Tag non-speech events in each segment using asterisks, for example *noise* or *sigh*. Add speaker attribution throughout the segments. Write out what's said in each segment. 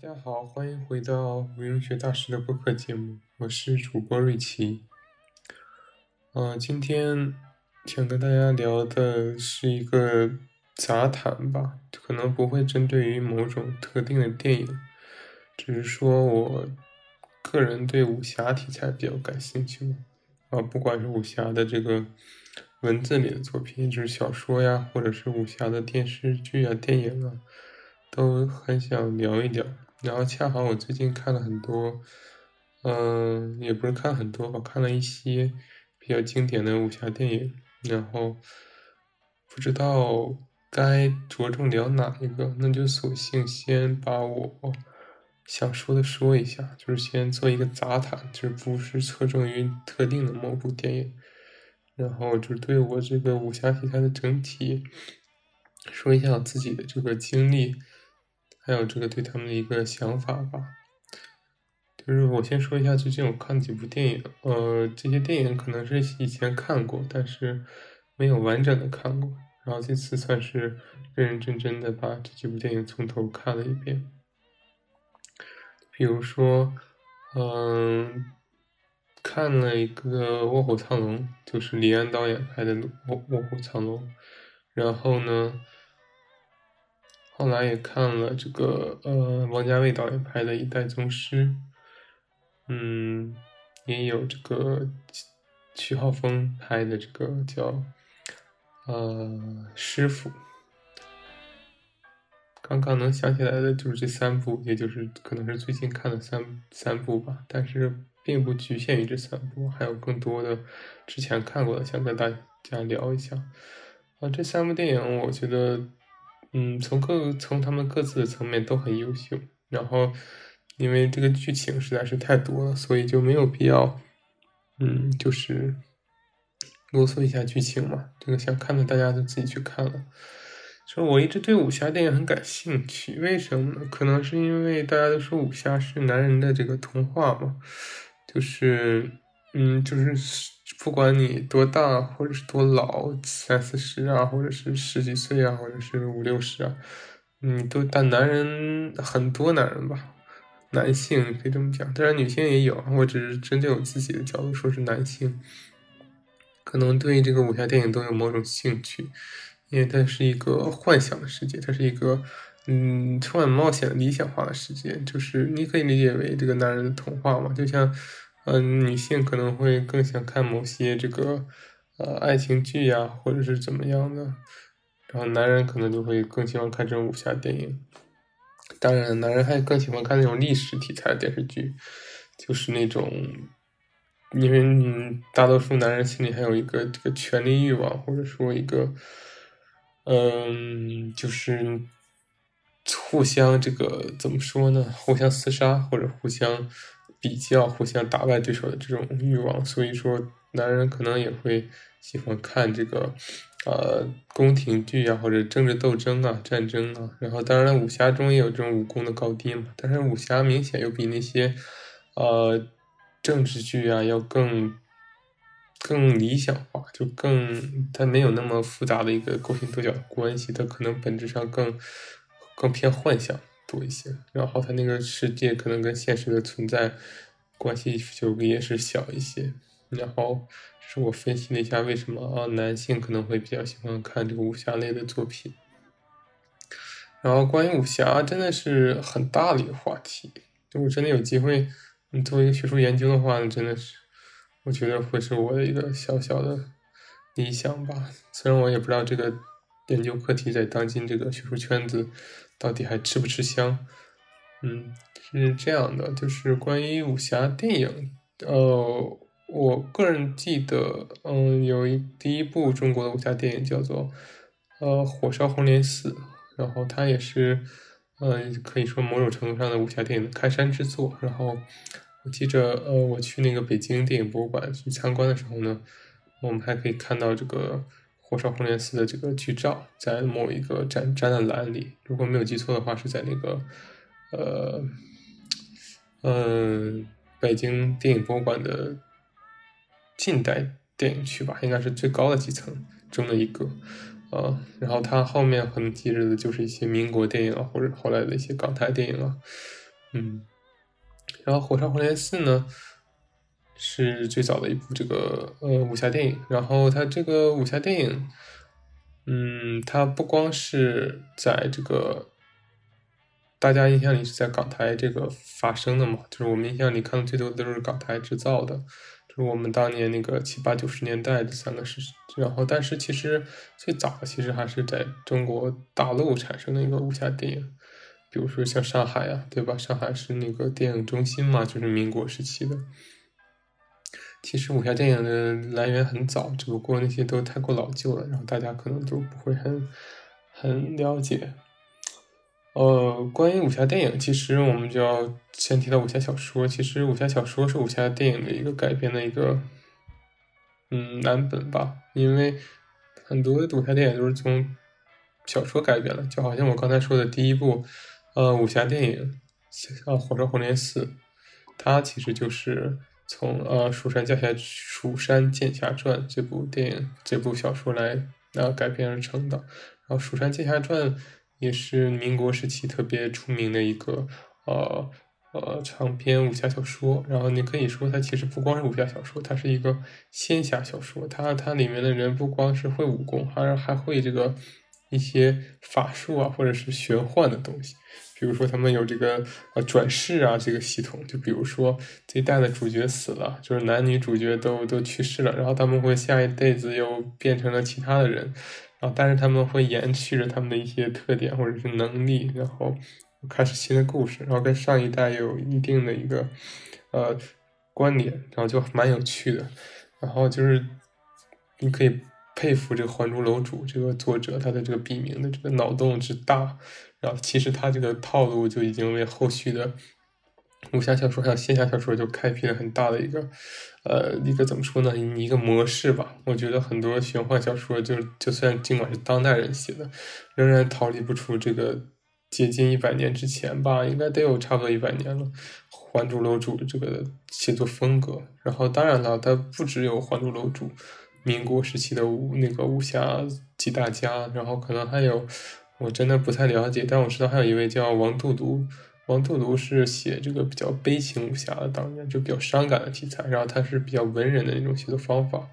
Speaker 1: 大家好，欢迎回到无用学大师的播客节目，我是主播瑞奇。嗯，今天想跟大家聊的是一个杂谈吧，可能不会针对于某种特定的电影，只是说我个人对武侠题材比较感兴趣。啊，不管是武侠的这个文字里的作品，就是小说呀，或者是武侠的电视剧啊、电影啊，都很想聊一聊。然后恰好我最近看了很多，嗯，也不是看很多吧，看了一些比较经典的武侠电影，然后不知道该着重聊哪一个，那就索性先把我想说的说一下，就是先做一个杂谈，就是不是侧重于特定的某部电影，然后就对我这个武侠题材的整体说一下我自己的这个经历。还有这个对他们的一个想法吧，就是我先说一下最近我看几部电影，呃，这些电影可能是以前看过，但是没有完整的看过，然后这次算是认认真真的把这几部电影从头看了一遍。比如说，嗯，看了一个《卧虎藏龙》，就是李安导演拍的《卧卧虎藏龙》，然后呢。后来也看了这个，呃，王家卫导演拍的《一代宗师》，嗯，也有这个徐浩峰拍的这个叫，呃，师傅。刚刚能想起来的就是这三部，也就是可能是最近看的三三部吧，但是并不局限于这三部，还有更多的之前看过的，想跟大家聊一下。啊，这三部电影我觉得。嗯，从各从他们各自的层面都很优秀，然后因为这个剧情实在是太多了，所以就没有必要，嗯，就是啰嗦一下剧情嘛。这个想看的大家就自己去看了。说我一直对武侠电影很感兴趣，为什么呢？可能是因为大家都说武侠是男人的这个童话嘛，就是，嗯，就是。不管你多大，或者是多老，三四十啊，或者是十几岁啊，或者是五六十啊，你都但男人很多男人吧，男性可以这么讲，当然女性也有，我只是针对我自己的角度说是男性，可能对这个武侠电影都有某种兴趣，因为它是一个幻想的世界，它是一个嗯充满冒险理想化的世界，就是你可以理解为这个男人的童话嘛，就像。嗯，女性可能会更想看某些这个呃爱情剧呀，或者是怎么样的，然后男人可能就会更喜欢看这种武侠电影。当然，男人还更喜欢看那种历史题材的电视剧，就是那种，因为，大多数男人心里还有一个这个权力欲望，或者说一个，嗯，就是互相这个怎么说呢？互相厮杀或者互相。比较互相打败对手的这种欲望，所以说男人可能也会喜欢看这个，呃，宫廷剧啊，或者政治斗争啊、战争啊。然后当然武侠中也有这种武功的高低嘛，但是武侠明显又比那些，呃，政治剧啊要更更理想化，就更它没有那么复杂的一个勾心斗角的关系，它可能本质上更更偏幻想。多一些，然后他那个世界可能跟现实的存在关系就也是小一些。然后是我分析了一下为什么啊男性可能会比较喜欢看这个武侠类的作品。然后关于武侠真的是很大的一个话题，如果真的有机会，你做一个学术研究的话，真的是我觉得会是我的一个小小的理想吧。虽然我也不知道这个研究课题在当今这个学术圈子。到底还吃不吃香？嗯，是这样的，就是关于武侠电影，呃，我个人记得，嗯，有一第一部中国的武侠电影叫做呃《火烧红莲寺》，然后它也是，嗯，可以说某种程度上的武侠电影的开山之作。然后我记着，呃，我去那个北京电影博物馆去参观的时候呢，我们还可以看到这个。火烧红莲寺的这个剧照，在某一个展展览栏里，如果没有记错的话，是在那个，呃，嗯，北京电影博物馆的近代电影区吧，应该是最高的几层中的一个，啊，然后它后面可能记着的就是一些民国电影啊，或者后来的一些港台电影啊，嗯，然后《火烧红莲寺》呢是最早的一部这个呃武侠电影，然后它这个武侠电影，嗯，它不光是在这个大家印象里是在港台这个发生的嘛，就是我们印象里看的最多的都是港台制造的。就是我们当年那个七八九十年代的三个是，然后但是其实最早的其实还是在中国大陆产生的一个武侠电影，比如说像上海啊，对吧？上海是那个电影中心嘛，就是民国时期的。其实武侠电影的来源很早，只不过那些都太过老旧了，然后大家可能都不会很很了解。呃，关于武侠电影，其实我们就要先提到武侠小说。其实武侠小说是武侠电影的一个改编的一个，嗯，蓝本吧。因为很多武侠电影都是从小说改编的，就好像我刚才说的第一部，呃，武侠电影《啊火烧红莲寺》，它其实就是从呃《蜀山剑侠蜀山剑侠传》这部电影这部小说来呃改编而成的。然后《蜀山剑侠传》。也是民国时期特别出名的一个呃呃长篇武侠小说，然后你可以说它其实不光是武侠小说，它是一个仙侠小说。它它里面的人不光是会武功，还还会这个一些法术啊，或者是玄幻的东西。比如说他们有这个呃转世啊这个系统，就比如说这一代的主角死了，就是男女主角都都去世了，然后他们会下一辈子又变成了其他的人。然后，但是他们会延续着他们的一些特点或者是能力，然后开始新的故事，然后跟上一代有一定的一个呃关联，然后就蛮有趣的。然后就是你可以佩服这个《还珠楼主》这个作者他的这个笔名的这个脑洞之大，然后其实他这个套路就已经为后续的。武侠小说还有仙侠小说就开辟了很大的一个，呃，一个怎么说呢？一个模式吧。我觉得很多玄幻小说就就算尽管是当代人写的，仍然逃离不出这个接近一百年之前吧，应该得有差不多一百年了。《还珠楼主》这个写作风格，然后当然了，它不只有《还珠楼主》，民国时期的武那个武侠几大家，然后可能还有我真的不太了解，但我知道还有一位叫王度独。王度独是写这个比较悲情武侠的，当年就比较伤感的题材。然后他是比较文人的那种写作方法，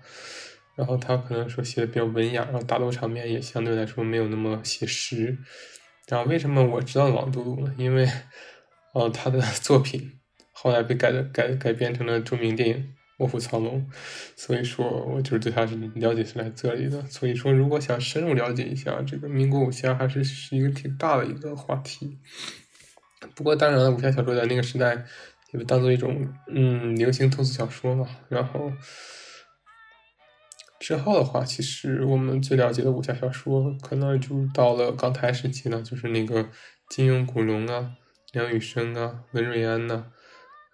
Speaker 1: 然后他可能说写的比较文雅，然后打斗场面也相对来说没有那么写实。然后为什么我知道王度独呢？因为，呃，他的 *laughs* 作品后来被改的改改编成了著名电影《*laughs* 卧虎藏龙》，所以说我就是对他是了解是来这里的。所以说，如果想深入了解一下这个民国武侠，还是是一个挺大的一个话题。不过当然了，武侠小说在那个时代也被当做一种嗯流行通俗小说嘛。然后之后的话，其实我们最了解的武侠小说，可能就到了港台时期了，就是那个金庸、古龙啊、梁羽生啊、文瑞安呐。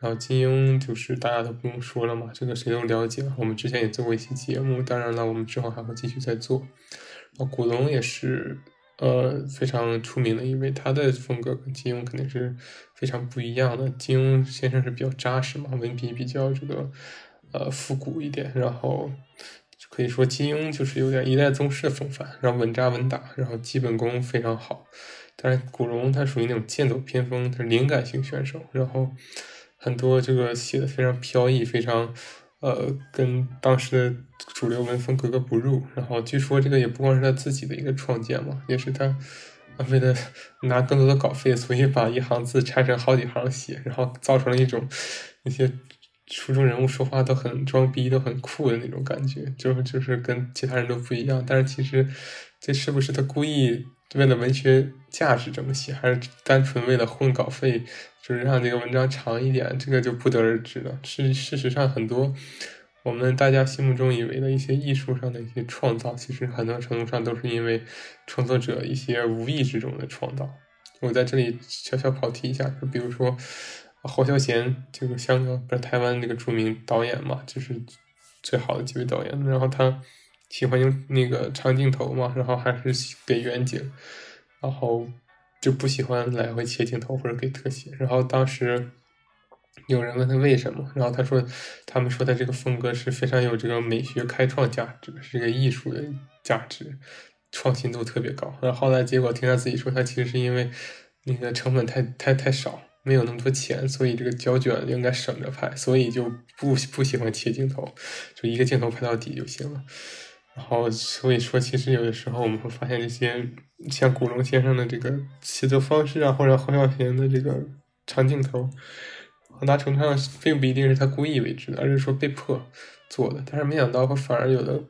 Speaker 1: 然后金庸就是大家都不用说了嘛，这个谁都了解。我们之前也做过一期节目，当然了，我们之后还会继续再做。然后古龙也是。呃，非常出名的一位，他的风格跟金庸肯定是非常不一样的。金庸先生是比较扎实嘛，文笔比较这个呃复古一点，然后可以说金庸就是有点一代宗师的风范，然后稳扎稳打，然后基本功非常好。但是古龙他属于那种剑走偏锋，他是灵感型选手，然后很多这个写的非常飘逸，非常。呃，跟当时的主流文风格格不入。然后据说这个也不光是他自己的一个创建嘛，也是他为了拿更多的稿费，所以把一行字拆成好几行写，然后造成了一种那些书中人物说话都很装逼、都很酷的那种感觉，就是就是跟其他人都不一样。但是其实这是不是他故意为了文学价值这么写，还是单纯为了混稿费？就是让这个文章长一点，这个就不得而知了。事事实上，很多我们大家心目中以为的一些艺术上的一些创造，其实很多程度上都是因为创作者一些无意之中的创造。我在这里小小跑题一下，就比如说侯孝贤，就是香港不是台湾那个著名导演嘛，就是最好的几位导演。然后他喜欢用那个长镜头嘛，然后还是给远景，然后。就不喜欢来回切镜头或者给特写，然后当时有人问他为什么，然后他说他们说他这个风格是非常有这个美学开创价值，是个艺术的价值，创新度特别高。然后后来结果听他自己说，他其实是因为那个成本太太太少，没有那么多钱，所以这个胶卷应该省着拍，所以就不不喜欢切镜头，就一个镜头拍到底就行了。然后所以说，其实有的时候我们会发现这些像古龙先生的这个写作方式啊，或者侯孝贤的这个长镜头，很大程度上并不一定是他故意为之的，而是说被迫做的。但是没想到会，反而有了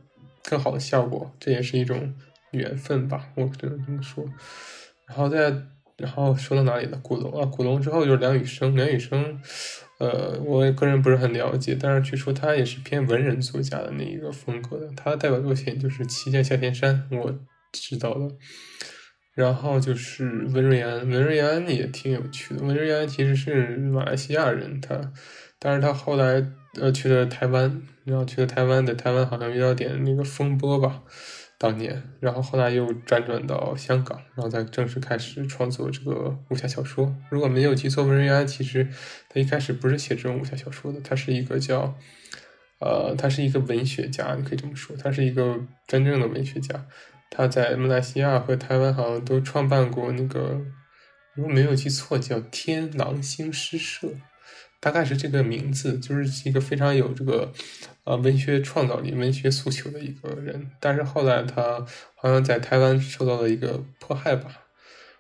Speaker 1: 更好的效果，这也是一种缘分吧，我只能这么说。然后再。然后说到哪里了？古龙啊，古龙之后就是梁羽生。梁羽生，呃，我个人不是很了解，但是据说他也是偏文人作家的那一个风格的。他的代表作品就是《七剑下天山》，我知道的。然后就是文瑞安，文瑞安也挺有趣的。文瑞安其实是马来西亚人，他，但是他后来呃去了台湾，然后去了台湾，在台湾好像遇到点那个风波吧。当年，然后后来又辗转到香港，然后再正式开始创作这个武侠小说。如果没有记错，文瑞安其实他一开始不是写这种武侠小说的，他是一个叫，呃，他是一个文学家，你可以这么说，他是一个真正的文学家。他在马来西亚和台湾好像都创办过那个，如果没有记错，叫天狼星诗社。大概是这个名字，就是一个非常有这个，呃，文学创造力、文学诉求的一个人。但是后来他好像在台湾受到了一个迫害吧，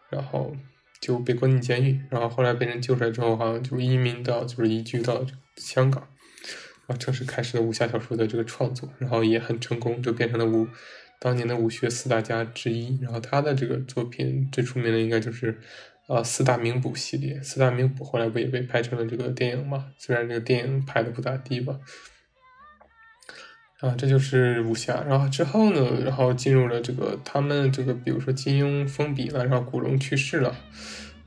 Speaker 1: 然后就被关进监狱。然后后来被人救出来之后，好像就移民到，就是移居到香港，然后正式开始了武侠小说的这个创作，然后也很成功，就变成了武当年的武学四大家之一。然后他的这个作品最出名的应该就是。啊，四大名捕系列，四大名捕后来不也被拍成了这个电影嘛？虽然这个电影拍的不咋地吧。啊，这就是武侠。然后之后呢，然后进入了这个他们这个，比如说金庸封笔了，然后古龙去世了，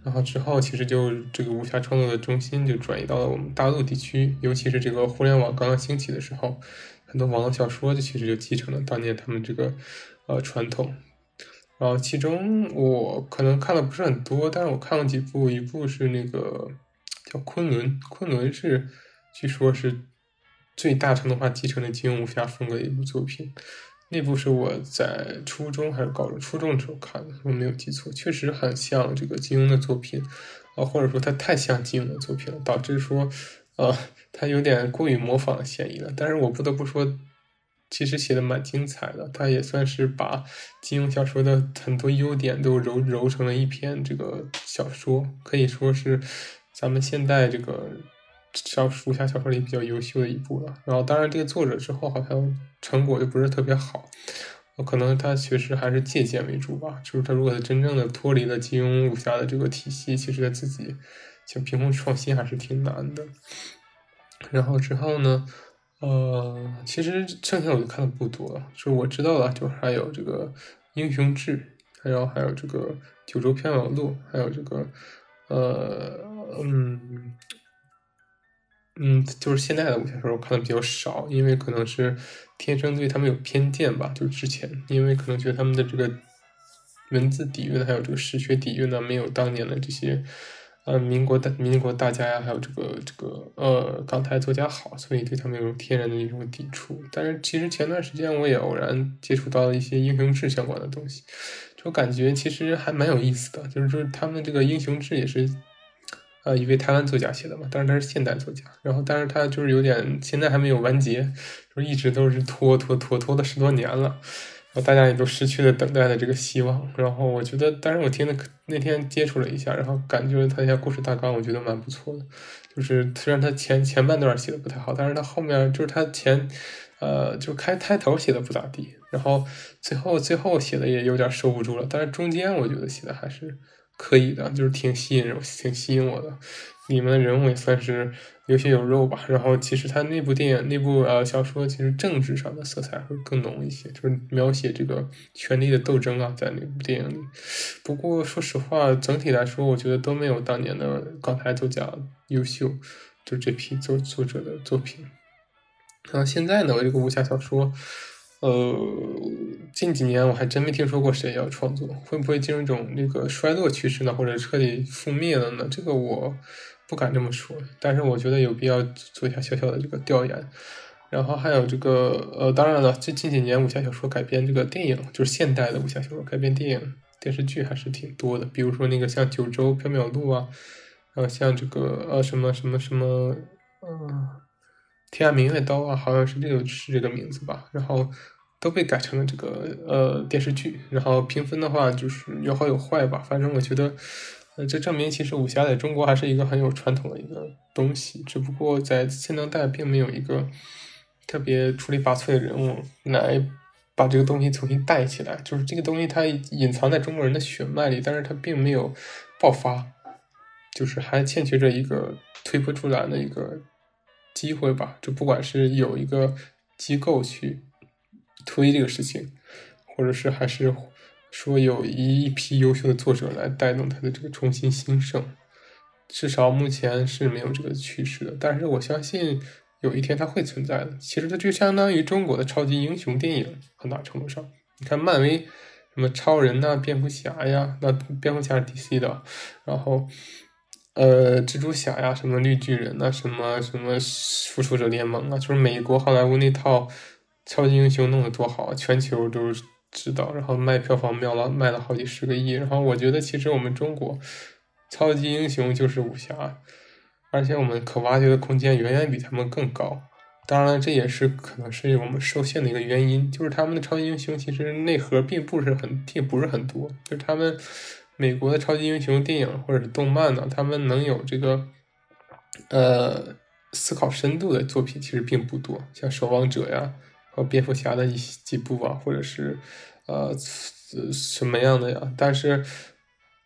Speaker 1: 然后之后其实就这个武侠创作的中心就转移到了我们大陆地区，尤其是这个互联网刚刚兴起的时候，很多网络小说就其实就继承了当年他们这个呃传统。然后其中我可能看的不是很多，但是我看了几部，一部是那个叫《昆仑》，昆仑是据说是最大程度上继承了金庸武侠风格的一部作品。那部是我在初中还是高中？初中的时候看的，我没有记错，确实很像这个金庸的作品，啊，或者说它太像金庸的作品了，导致说，呃，它有点过于模仿的嫌疑了。但是我不得不说。其实写的蛮精彩的，他也算是把金庸小说的很多优点都揉揉成了一篇这个小说，可以说是咱们现代这个小武侠小说里比较优秀的一部了。然后，当然这个作者之后好像成果就不是特别好，可能他确实还是借鉴为主吧。就是他如果他真正的脱离了金庸武侠的这个体系，其实他自己想凭空创新还是挺难的。然后之后呢？呃，其实剩下我就看的不多了，就是我知道的，就是还有这个《英雄志》，还有还有这个《九州缥缈录》，还有这个，呃，嗯，嗯，就是现在的武侠小说我看的比较少，因为可能是天生对他们有偏见吧，就是之前，因为可能觉得他们的这个文字底蕴还有这个史学底蕴呢，没有当年的这些。呃，民国大民国大家呀，还有这个这个呃港台作家好，所以对他们有天然的一种抵触。但是其实前段时间我也偶然接触到了一些英雄志相关的东西，就感觉其实还蛮有意思的。就是说他们这个英雄志也是呃一位台湾作家写的嘛，但是他是现代作家，然后但是他就是有点现在还没有完结，就是一直都是拖拖拖拖了十多年了。然后大家也都失去了等待的这个希望。然后我觉得，但是我听的那天接触了一下，然后感觉他一下故事大纲，我觉得蛮不错的。就是虽然他前前半段写的不太好，但是他后面就是他前，呃，就开开头写的不咋地，然后最后最后写的也有点收不住了。但是中间我觉得写的还是可以的，就是挺吸引人，挺吸引我的。里面的人物也算是有血有肉吧，然后其实他那部电影、那部呃小说，其实政治上的色彩会更浓一些，就是描写这个权力的斗争啊，在那部电影里。不过说实话，整体来说，我觉得都没有当年的港台作家优秀，就这批作作者的作品。然后现在呢，我这个武侠小说，呃，近几年我还真没听说过谁要创作，会不会进入一种那个衰落趋势呢，或者彻底覆灭了呢？这个我。不敢这么说，但是我觉得有必要做一下小小的这个调研。然后还有这个呃，当然了，这近几年武侠小说改编这个电影，就是现代的武侠小说改编电影、电视剧还是挺多的。比如说那个像《九州缥缈录》啊，然后像这个呃什么什么什么，嗯，天涯明月刀啊，好像是这个是这个名字吧，然后都被改成了这个呃电视剧，然后评分的话就是有好有坏吧，反正我觉得。呃，这证明其实武侠在中国还是一个很有传统的一个东西，只不过在现当代并没有一个特别出类拔萃的人物来把这个东西重新带起来。就是这个东西它隐藏在中国人的血脉里，但是它并没有爆发，就是还欠缺着一个推波助澜的一个机会吧。就不管是有一个机构去推这个事情，或者是还是。说有一一批优秀的作者来带动他的这个重新兴盛，至少目前是没有这个趋势的。但是我相信有一天它会存在的。其实它就相当于中国的超级英雄电影，很大程度上，你看漫威什么超人呐、蝙蝠侠呀，那蝙蝠侠是 DC 的，然后呃蜘蛛侠呀、什么绿巨人呐、什么什么复仇者联盟啊，就是美国好莱坞那套超级英雄弄得多好，全球都。知道，然后卖票房秒了卖了好几十个亿，然后我觉得其实我们中国超级英雄就是武侠，而且我们可挖掘的空间远远比他们更高。当然，这也是可能是我们受限的一个原因，就是他们的超级英雄其实内核并不是很并不是很多，就是他们美国的超级英雄电影或者是动漫呢，他们能有这个呃思考深度的作品其实并不多，像守望者呀。和蝙蝠侠的一几部啊，或者是呃什么样的呀？但是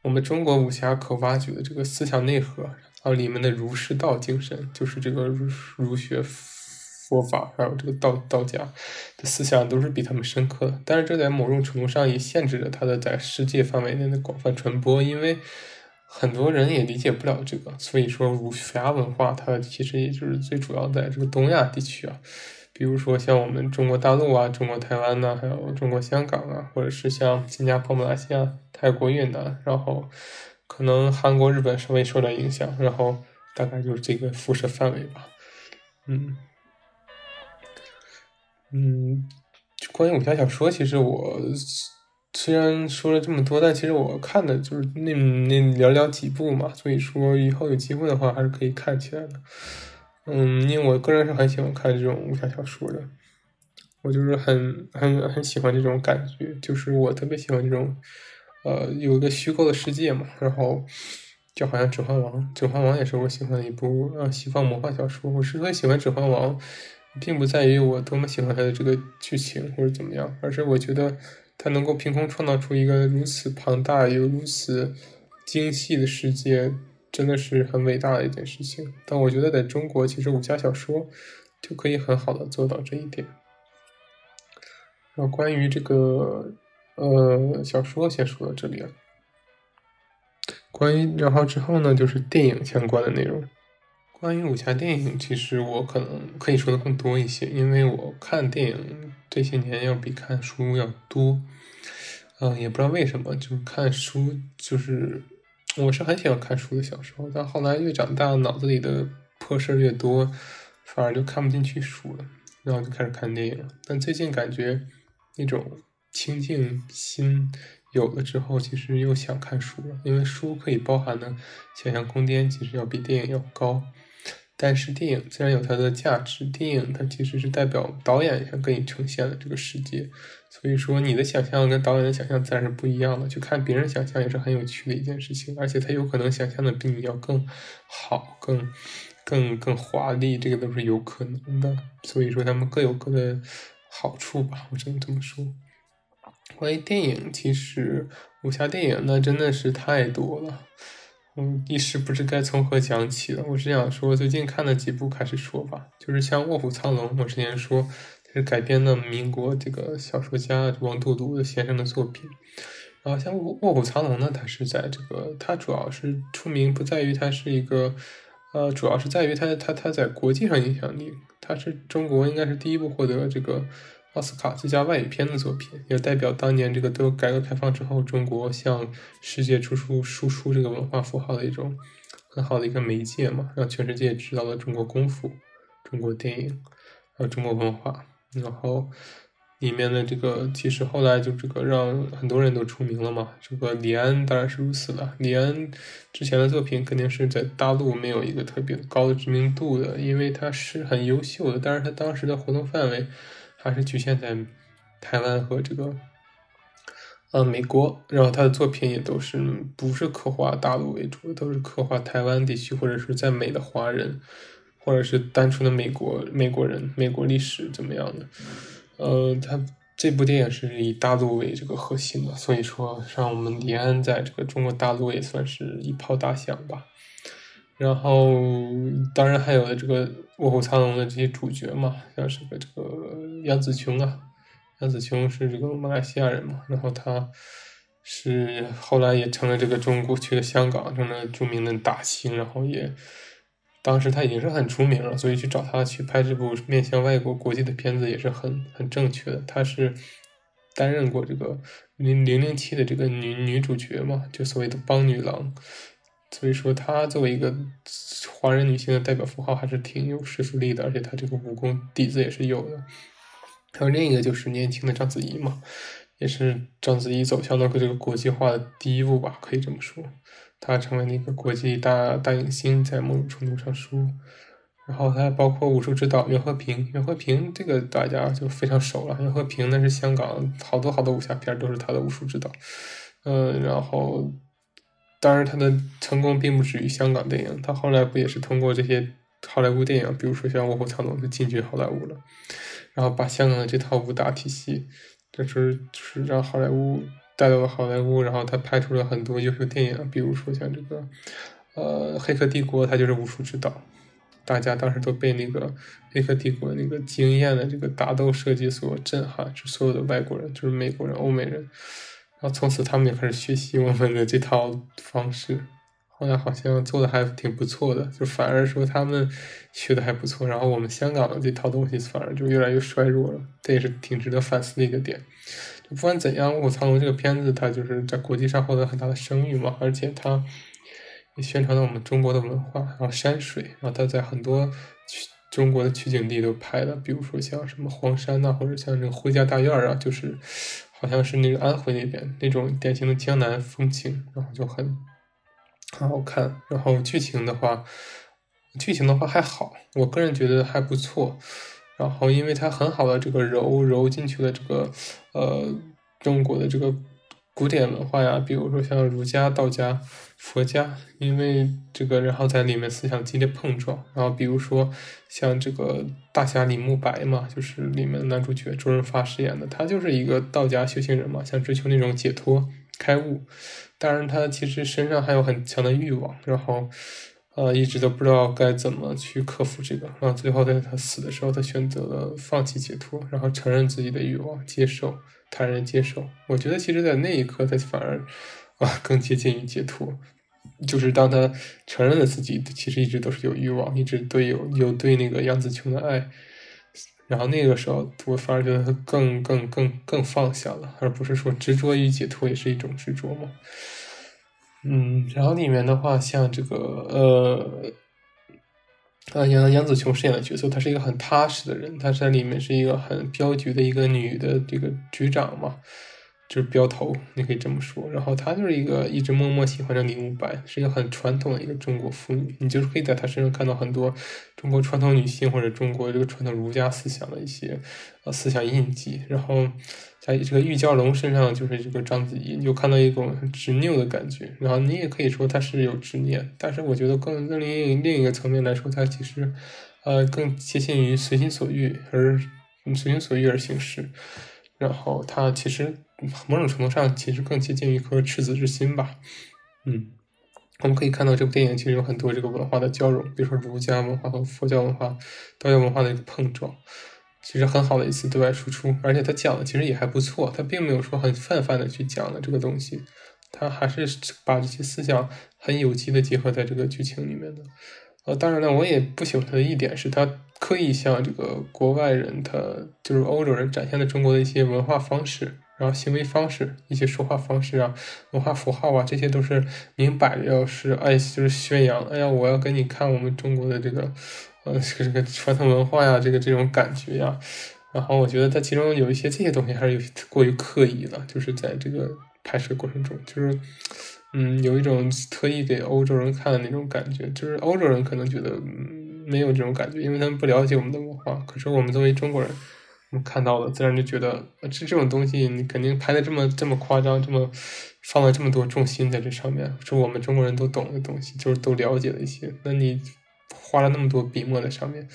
Speaker 1: 我们中国武侠可挖掘的这个思想内核，然后里面的儒释道精神，就是这个儒儒学、佛法，还有这个道道家的思想，都是比他们深刻的。但是这在某种程度上也限制了他的在世界范围内的广泛传播，因为很多人也理解不了这个。所以说，儒侠文化它其实也就是最主要在这个东亚地区啊。比如说像我们中国大陆啊、中国台湾呐，还有中国香港啊，或者是像新加坡、马来西亚、泰国、越南，然后可能韩国、日本稍微受点影响，然后大概就是这个辐射范围吧。嗯嗯，关于武侠小说，其实我虽然说了这么多，但其实我看的就是那那寥寥几部嘛，所以说以后有机会的话，还是可以看起来的。嗯，因为我个人是很喜欢看这种武侠小说的，我就是很很很喜欢这种感觉，就是我特别喜欢这种，呃，有一个虚构的世界嘛，然后就好像《指环王》，《指环王》也是我喜欢的一部呃西方魔幻小说。我之所以喜欢《指环王》，并不在于我多么喜欢它的这个剧情或者怎么样，而是我觉得它能够凭空创造出一个如此庞大又如此精细的世界。真的是很伟大的一件事情，但我觉得在中国，其实武侠小说就可以很好的做到这一点。然后关于这个呃小说，先说到这里了。关于然后之后呢，就是电影相关的内容。关于武侠电影，其实我可能可以说的更多一些，因为我看电影这些年要比看书要多。嗯，也不知道为什么，就是看书就是。我是很喜欢看书的，小时候，但后来越长大，脑子里的破事儿越多，反而就看不进去书了，然后就开始看电影。但最近感觉那种清静心有了之后，其实又想看书了，因为书可以包含的想象空间其实要比电影要高。但是电影自然有它的价值，电影它其实是代表导演想给你呈现的这个世界，所以说你的想象跟导演的想象自然是不一样的。去看别人想象也是很有趣的一件事情，而且他有可能想象的比你要更好、更、更、更华丽，这个都是有可能的。所以说他们各有各的好处吧，我只能这么说。关于电影，其实武侠电影那真的是太多了。嗯，一时不知该从何讲起了。我是想说，最近看了几部开始说吧，就是像《卧虎藏龙》，我之前说是改编的民国这个小说家王度庐先生的作品。然后像《卧卧虎藏龙》呢，它是在这个，它主要是出名不在于它是一个，呃，主要是在于它它它在国际上影响力，它是中国应该是第一部获得这个。奥斯卡最佳外语片的作品，也代表当年这个都改革开放之后，中国向世界输出输出这个文化符号的一种很好的一个媒介嘛，让全世界知道了中国功夫、中国电影，还有中国文化。然后，里面的这个其实后来就这个让很多人都出名了嘛。这个李安当然是如此了。李安之前的作品肯定是在大陆没有一个特别高的知名度的，因为他是很优秀的，但是他当时的活动范围还是局限在台湾和这个呃美国。然后他的作品也都是不是刻画大陆为主，都是刻画台湾地区或者是在美的华人，或者是单纯的美国美国人、美国历史怎么样的。呃，他这部电影是以大陆为这个核心的，所以说让我们李安在这个中国大陆也算是一炮打响吧。然后，当然还有这个《卧虎藏龙》的这些主角嘛，像是个这个杨紫琼啊，杨紫琼是这个马来西亚人嘛，然后他是后来也成了这个中国去了香港，成了著名的大星，然后也。当时他已经是很出名了，所以去找他去拍这部面向外国国际的片子也是很很正确的。他是担任过这个零零零七的这个女女主角嘛，就所谓的帮女郎。所以说，她作为一个华人女性的代表符号，还是挺有说服力的。而且她这个武功底子也是有的。还有另一个就是年轻的章子怡嘛，也是章子怡走向了这个国际化的第一步吧，可以这么说。他成为那个国际大大影星，在某种程度上说，然后他包括武术指导袁和平，袁和平这个大家就非常熟了。袁和平那是香港好多好多武侠片都是他的武术指导，嗯，然后当然他的成功并不止于香港电影，他后来不也是通过这些好莱坞电影，比如说像《卧虎藏龙》就进军好莱坞了，然后把香港的这套武打体系，就是就是让好莱坞。带到了好莱坞，然后他拍出了很多优秀电影，比如说像这个，呃，《黑客帝国》，他就是武术指导，大家当时都被那个《黑客帝国》那个惊艳的这个打斗设计所震撼，就所有的外国人，就是美国人、欧美人，然后从此他们也开始学习我们的这套方式，后来好像做的还挺不错的，就反而说他们学的还不错，然后我们香港的这套东西反而就越来越衰弱了，这也是挺值得反思的一个点。不管怎样，《卧虎藏龙》这个片子，它就是在国际上获得很大的声誉嘛，而且它也宣传了我们中国的文化，然后山水，然后它在很多取中国的取景地都拍了，比如说像什么黄山呐，或者像这个徽家大院啊，就是好像是那个安徽那边那种典型的江南风情，然后就很很好看。然后剧情的话，剧情的话还好，我个人觉得还不错。然后，因为它很好的这个揉揉进去了这个，呃，中国的这个古典文化呀，比如说像儒家、道家、佛家，因为这个，然后在里面思想激烈碰撞。然后，比如说像这个大侠李慕白嘛，就是里面男主角周润发饰演的，他就是一个道家修行人嘛，想追求那种解脱、开悟，当然他其实身上还有很强的欲望，然后。呃，一直都不知道该怎么去克服这个，然后最后在他死的时候，他选择了放弃解脱，然后承认自己的欲望，接受，坦然接受。我觉得其实，在那一刻，他反而啊更接近于解脱，就是当他承认了自己其实一直都是有欲望，一直都有有对那个杨紫琼的爱，然后那个时候，我反而觉得他更更更更放下了，而不是说执着于解脱也是一种执着嘛。嗯，然后里面的话，像这个呃，呃杨杨紫琼饰演的角色，她是一个很踏实的人，她在里面是一个很镖局的一个女的这个局长嘛。就是标头，你可以这么说。然后她就是一个一直默默喜欢着李慕白，是一个很传统的一个中国妇女。你就是可以在她身上看到很多中国传统女性或者中国这个传统儒家思想的一些呃思想印记。然后在这个玉娇龙身上，就是这个章子怡，就看到一种执拗的感觉。然后你也可以说她是有执念，但是我觉得更另另一个层面来说，她其实呃更接近于随心所欲而随心所欲而行事。然后她其实。某种程度上，其实更接近于一颗赤子之心吧。嗯，我们可以看到这部电影其实有很多这个文化的交融，比如说儒家文化和佛教文化、道教文化的一个碰撞，其实很好的一次对外输出。而且他讲的其实也还不错，他并没有说很泛泛的去讲的这个东西，他还是把这些思想很有机的结合在这个剧情里面的。呃，当然了，我也不喜欢他的一点是他刻意向这个国外人，他就是欧洲人展现的中国的一些文化方式。然后行为方式、一些说话方式啊、文化符号啊，这些都是明摆着要是哎，就是宣扬，哎呀，我要给你看我们中国的这个，呃，这个这个传统文化呀，这个这种感觉呀，然后我觉得它其中有一些这些东西还是有些过于刻意了，就是在这个拍摄过程中，就是嗯，有一种特意给欧洲人看的那种感觉，就是欧洲人可能觉得嗯没有这种感觉，因为他们不了解我们的文化。可是我们作为中国人，看到了，自然就觉得这这种东西你肯定拍的这么这么夸张，这么放了这么多重心在这上面，是我们中国人都懂的东西，就是都了解了一些。那你花了那么多笔墨在上面。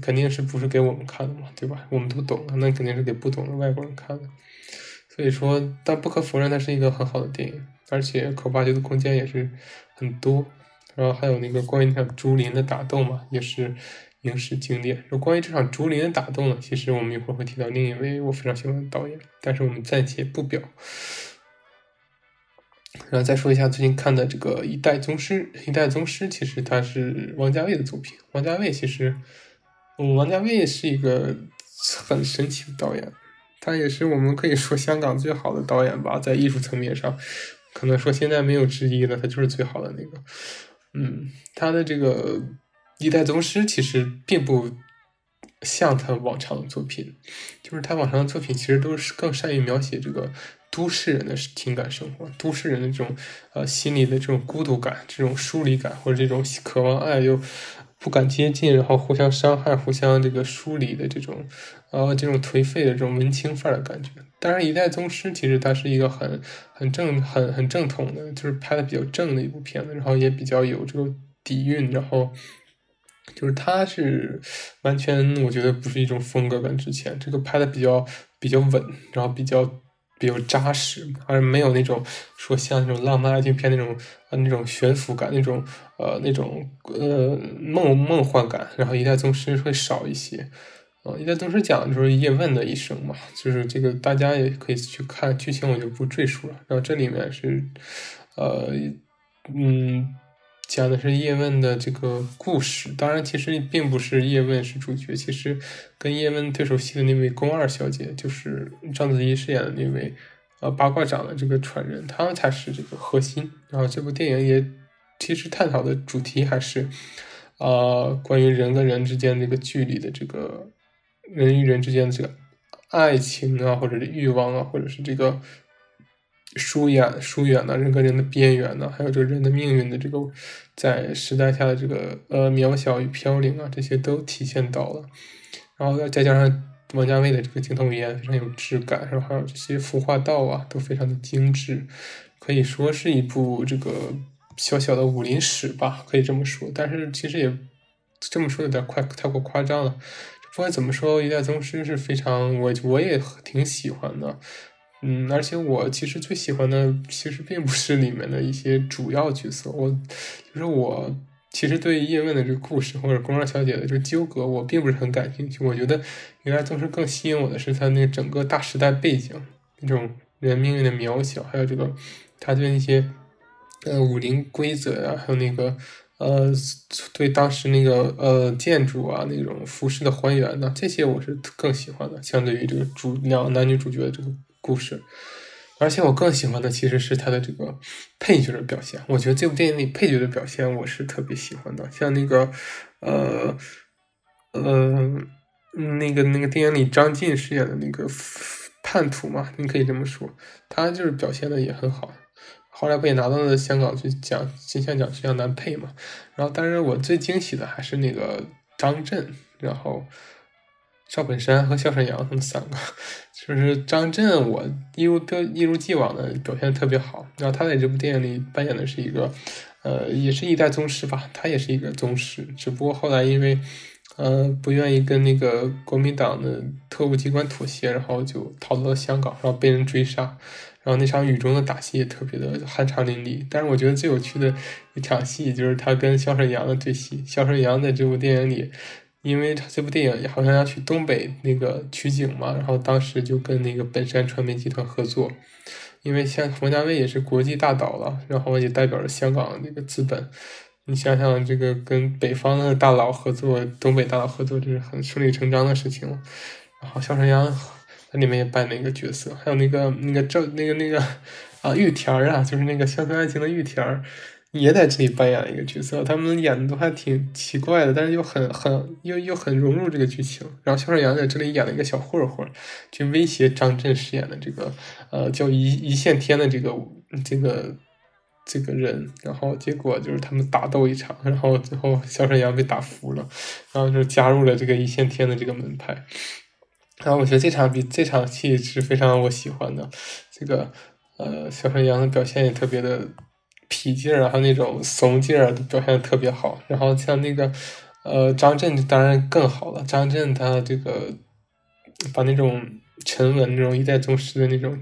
Speaker 1: 肯定是不是给我们看的嘛，对吧？我们都懂那肯定是给不懂的外国人看的。所以说，但不可否认，它是一个很好的电影，而且可挖掘的空间也是很多。然后还有那个关于那场竹林的打斗嘛，也是影视经典。就关于这场竹林的打斗呢，其实我们一会儿会提到另一位我非常喜欢的导演，但是我们暂且不表。然后再说一下最近看的这个《一代宗师》，《一代宗师》其实它是王家卫的作品。王家卫其实。王家卫是一个很神奇的导演，他也是我们可以说香港最好的导演吧，在艺术层面上，可能说现在没有之一了，他就是最好的那个。嗯，他的这个《一代宗师》其实并不像他往常的作品，就是他往常的作品其实都是更善于描写这个都市人的情感生活，都市人的这种呃心里的这种孤独感、这种疏离感，或者这种渴望爱又。不敢接近，然后互相伤害、互相这个疏离的这种，呃，这种颓废的这种文青范儿的感觉。当然，《一代宗师》其实它是一个很很正、很很正统的，就是拍的比较正的一部片子，然后也比较有这个底蕴，然后就是他是完全我觉得不是一种风格跟之前这个拍的比较比较稳，然后比较。比较扎实，而没有那种说像那种浪漫爱情片那种呃那种悬浮感，那种呃那种呃梦梦幻感。然后《一代宗师》会少一些，呃，《一代宗师》讲的就是叶问的一生嘛，就是这个大家也可以去看剧情，我就不赘述了。然后这里面是呃嗯。讲的是叶问的这个故事，当然，其实并不是叶问是主角，其实跟叶问对手戏的那位宫二小姐，就是章子怡饰演的那位，呃，八卦掌的这个传人，他才是这个核心。然后这部电影也其实探讨的主题还是，呃，关于人跟人之间这个距离的这个人与人之间的这个爱情啊，或者是欲望啊，或者是这个。疏远、疏远呢，人跟人的边缘呢，还有这个人的命运的这个，在时代下的这个呃渺小与飘零啊，这些都体现到了。然后再加上王家卫的这个镜头语言非常有质感，然后还有这些服化道啊，都非常的精致，可以说是一部这个小小的武林史吧，可以这么说。但是其实也这么说有点快太过夸张了。不管怎么说，《一代宗师》是非常我我也挺喜欢的。嗯，而且我其实最喜欢的其实并不是里面的一些主要角色，我就是我其实对叶问的这个故事或者宫二小姐的这个纠葛，我并不是很感兴趣。我觉得原来总是更吸引我的是他那整个大时代背景，那种人命运的渺小，还有这个他对那些呃武林规则啊，还有那个呃对当时那个呃建筑啊那种服饰的还原呢，这些我是更喜欢的。相对于这个主两男女主角的这个。故事，而且我更喜欢的其实是他的这个配角的表现。我觉得这部电影里配角的表现我是特别喜欢的，像那个呃呃那个那个电影里张晋饰演的那个叛徒嘛，你可以这么说，他就是表现的也很好。后来不也拿到了香港去奖金像奖最佳男配嘛？然后，但是我最惊喜的还是那个张震，然后。赵本山和肖沈阳他们三个，就是张震，我一如标一如既往的表现特别好。然后他在这部电影里扮演的是一个，呃，也是一代宗师吧，他也是一个宗师，只不过后来因为，呃，不愿意跟那个国民党的特务机关妥协，然后就逃到了香港，然后被人追杀。然后那场雨中的打戏也特别的酣畅淋漓。但是我觉得最有趣的一场戏就是他跟肖沈阳的对戏。肖沈阳在这部电影里。因为他这部电影好像要去东北那个取景嘛，然后当时就跟那个本山传媒集团合作，因为像冯家卫也是国际大导了，然后也代表着香港那个资本，你想想这个跟北方的大佬合作，东北大佬合作，这是很顺理成章的事情了。然后肖申阳在里面也扮了一个角色，还有那个那个赵那个那个啊玉田儿啊，就是那个乡村爱情的玉田儿。也在这里扮演了一个角色。他们演的都还挺奇怪的，但是又很很又又很融入这个剧情。然后肖申阳在这里演了一个小混混，去威胁张震饰演的这个呃叫一一线天的这个这个这个人。然后结果就是他们打斗一场，然后最后肖申阳被打服了，然后就加入了这个一线天的这个门派。然后我觉得这场比这场戏是非常我喜欢的，这个呃小沈阳的表现也特别的痞劲儿，然后那种怂劲儿表现的特别好。然后像那个呃张震当然更好了，张震他这个把那种沉稳、那种一代宗师的那种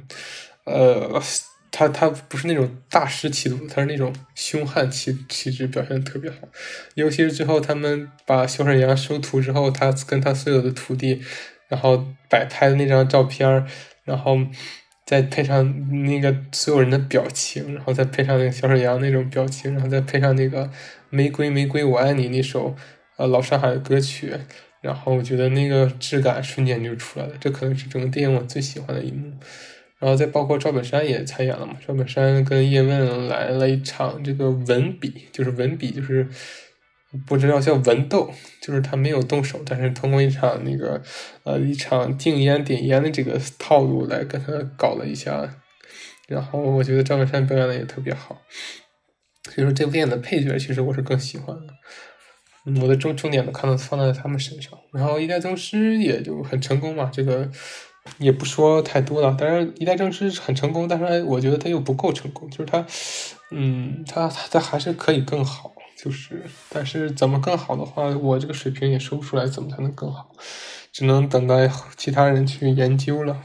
Speaker 1: 呃他他不是那种大师气度，他是那种凶悍气气质表现的特别好。尤其是最后他们把小沈阳收徒之后，他跟他所有的徒弟。然后摆拍的那张照片儿，然后再配上那个所有人的表情，然后再配上那个小沈阳那种表情，然后再配上那个《玫瑰玫瑰我爱你》那首呃老上海的歌曲，然后我觉得那个质感瞬间就出来了。这可能是整个电影我最喜欢的一幕。然后再包括赵本山也参演了嘛，赵本山跟叶问来了一场这个文笔，就是文笔就是。不知道叫文斗，就是他没有动手，但是通过一场那个呃一场禁烟点烟的这个套路来跟他搞了一下，然后我觉得赵本山表演的也特别好，所以说这部电影的配角其实我是更喜欢的，我的重重点都看到放在他们身上，然后一代宗师也就很成功嘛，这个也不说太多了，但是一代宗师很成功，但是我觉得他又不够成功，就是他嗯他他他还是可以更好。就是，但是怎么更好的话，我这个水平也说不出来怎么才能更好，只能等待其他人去研究了。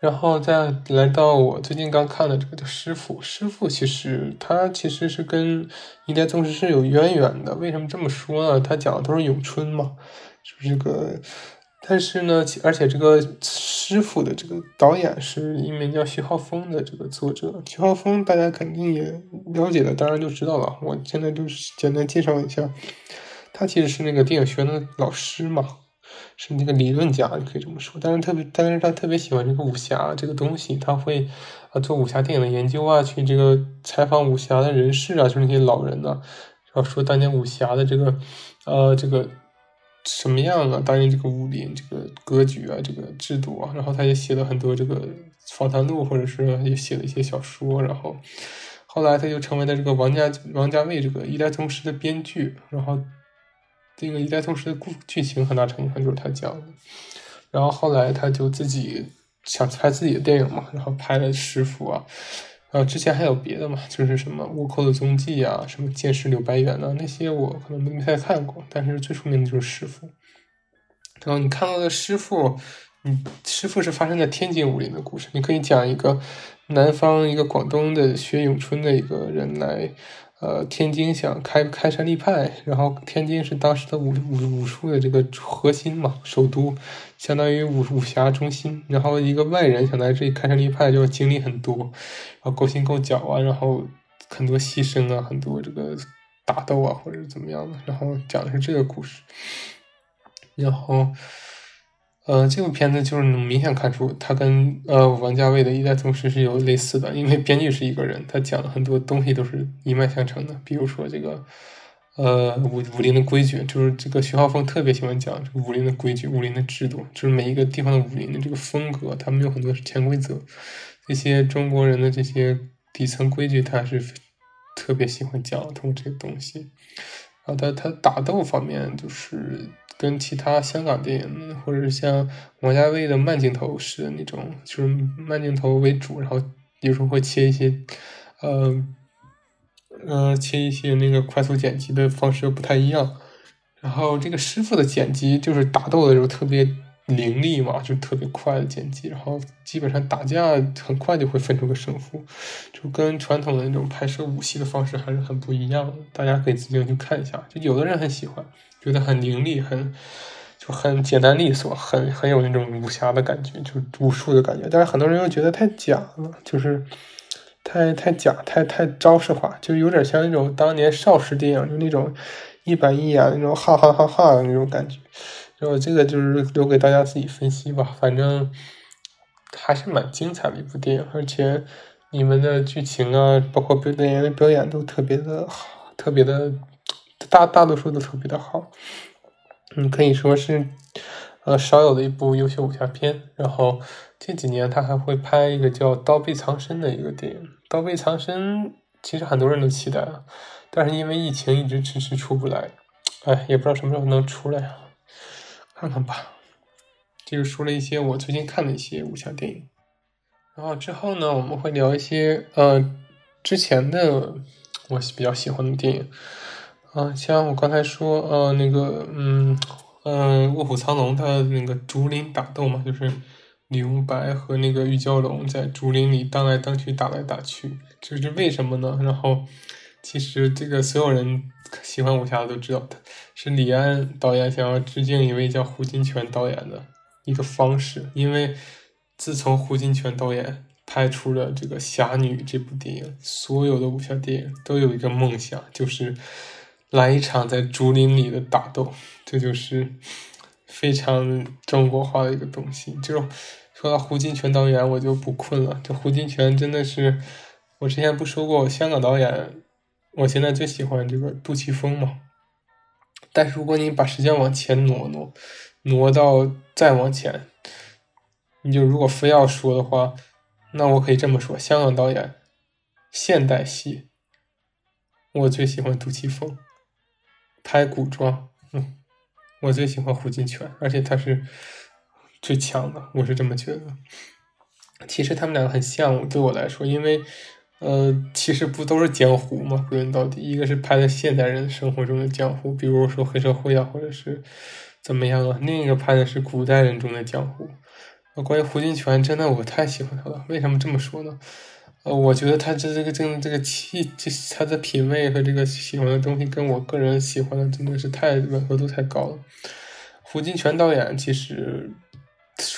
Speaker 1: 然后再来到我最近刚看的这个叫《师傅》，师傅其实他其实是跟一代宗师是有渊源的。为什么这么说呢？他讲的都是咏春嘛，就是这个。但是呢，而且这个师傅的这个导演是一名叫徐浩峰的这个作者。徐浩峰大家肯定也了解的，当然就知道了。我现在就是简单介绍一下，他其实是那个电影学院的老师嘛，是那个理论家，你可以这么说。但是特别，但是他特别喜欢这个武侠这个东西，他会啊做武侠电影的研究啊，去这个采访武侠的人士啊，就是那些老人呢，然后说当年武侠的这个呃这个。什么样啊？当年这个武林这个格局啊，这个制度啊，然后他也写了很多这个访谈录，或者是也写了一些小说，然后后来他就成为了这个王家王家卫这个一代宗师的编剧，然后这个一代宗师的故剧情很大程度上就是他讲的，然后后来他就自己想拍自己的电影嘛，然后拍了师傅啊。呃，之前还有别的嘛，就是什么倭寇的踪迹啊，什么剑士柳白猿啊，那些我可能都没太看过，但是最出名的就是师傅。然后你看到的师傅，你，师傅是发生在天津武林的故事，你可以讲一个南方一个广东的学咏春的一个人来。呃，天津想开开山立派，然后天津是当时的武武武术的这个核心嘛，首都，相当于武武侠中心。然后一个外人想在这里开山立派，就要经历很多，然后勾心斗角啊，然后很多牺牲啊，很多这个打斗啊，或者怎么样的。然后讲的是这个故事，然后。呃，这部片子就是能明显看出，他跟呃王家卫的一代宗师是有类似的，因为编剧是一个人，他讲的很多东西都是一脉相承的。比如说这个，呃武武林的规矩，就是这个徐浩峰特别喜欢讲这个武林的规矩、武林的制度，就是每一个地方的武林的这个风格，他们有很多是潜规则，这些中国人的这些底层规矩，他是特别喜欢讲通过这些东西。然后他他打斗方面就是。跟其他香港电影，或者像王家卫的慢镜头式的那种，就是慢镜头为主，然后有时候会切一些，呃，呃，切一些那个快速剪辑的方式又不太一样。然后这个师傅的剪辑就是打斗的时候特别凌厉嘛，就特别快的剪辑，然后基本上打架很快就会分出个胜负，就跟传统的那种拍摄武戏的方式还是很不一样的。大家可以自行去看一下，就有的人很喜欢。觉得很凌厉，很就很简单利索，很很有那种武侠的感觉，就武术的感觉。但是很多人又觉得太假了，就是太太假，太太招式化，就有点像那种当年邵氏电影，就那种一板一眼那种哈哈哈哈的那种感觉。我这个就是留给大家自己分析吧，反正还是蛮精彩的一部电影，而且你们的剧情啊，包括表演员的表演都特别的好，特别的大大多数都特别的好。嗯，可以说是呃少有的一部优秀武侠片。然后这几年他还会拍一个叫《刀背藏身》的一个电影，《刀背藏身》其实很多人都期待了，但是因为疫情一直迟迟出不来，哎，也不知道什么时候能出来啊，看看吧。就是说了一些我最近看的一些武侠电影。然后之后呢，我们会聊一些呃之前的我比较喜欢的电影，啊，像我刚才说呃那个嗯嗯《卧虎藏龙》它那个竹林打斗嘛，就是李慕白和那个玉娇龙在竹林里荡来荡去打来打去，就是为什么呢？然后其实这个所有人喜欢武侠的都知道，是李安导演想要致敬一位叫胡金铨导演的一个方式，因为。自从胡金铨导演拍出了这个《侠女》这部电影，所有的武侠电影都有一个梦想，就是来一场在竹林里的打斗。这就是非常中国化的一个东西。就说到胡金铨导演，我就不困了。这胡金铨真的是，我之前不说过，香港导演，我现在最喜欢这个杜琪峰嘛。但是如果你把时间往前挪挪，挪到再往前。你就如果非要说的话，那我可以这么说：香港导演，现代戏，我最喜欢杜琪峰；拍古装，嗯，我最喜欢胡金铨，而且他是最强的，我是这么觉得。其实他们两个很像，对我来说，因为，呃，其实不都是江湖嘛？归根到底，一个是拍的现代人生活中的江湖，比如说黑社会啊，或者是怎么样啊；另一个拍的是古代人中的江湖。关于胡金铨，真的我太喜欢他了。为什么这么说呢？呃，我觉得他这这个这这个气，这他的品味和这个喜欢的东西，跟我个人喜欢的真的是太吻合度太高了。胡金铨导演其实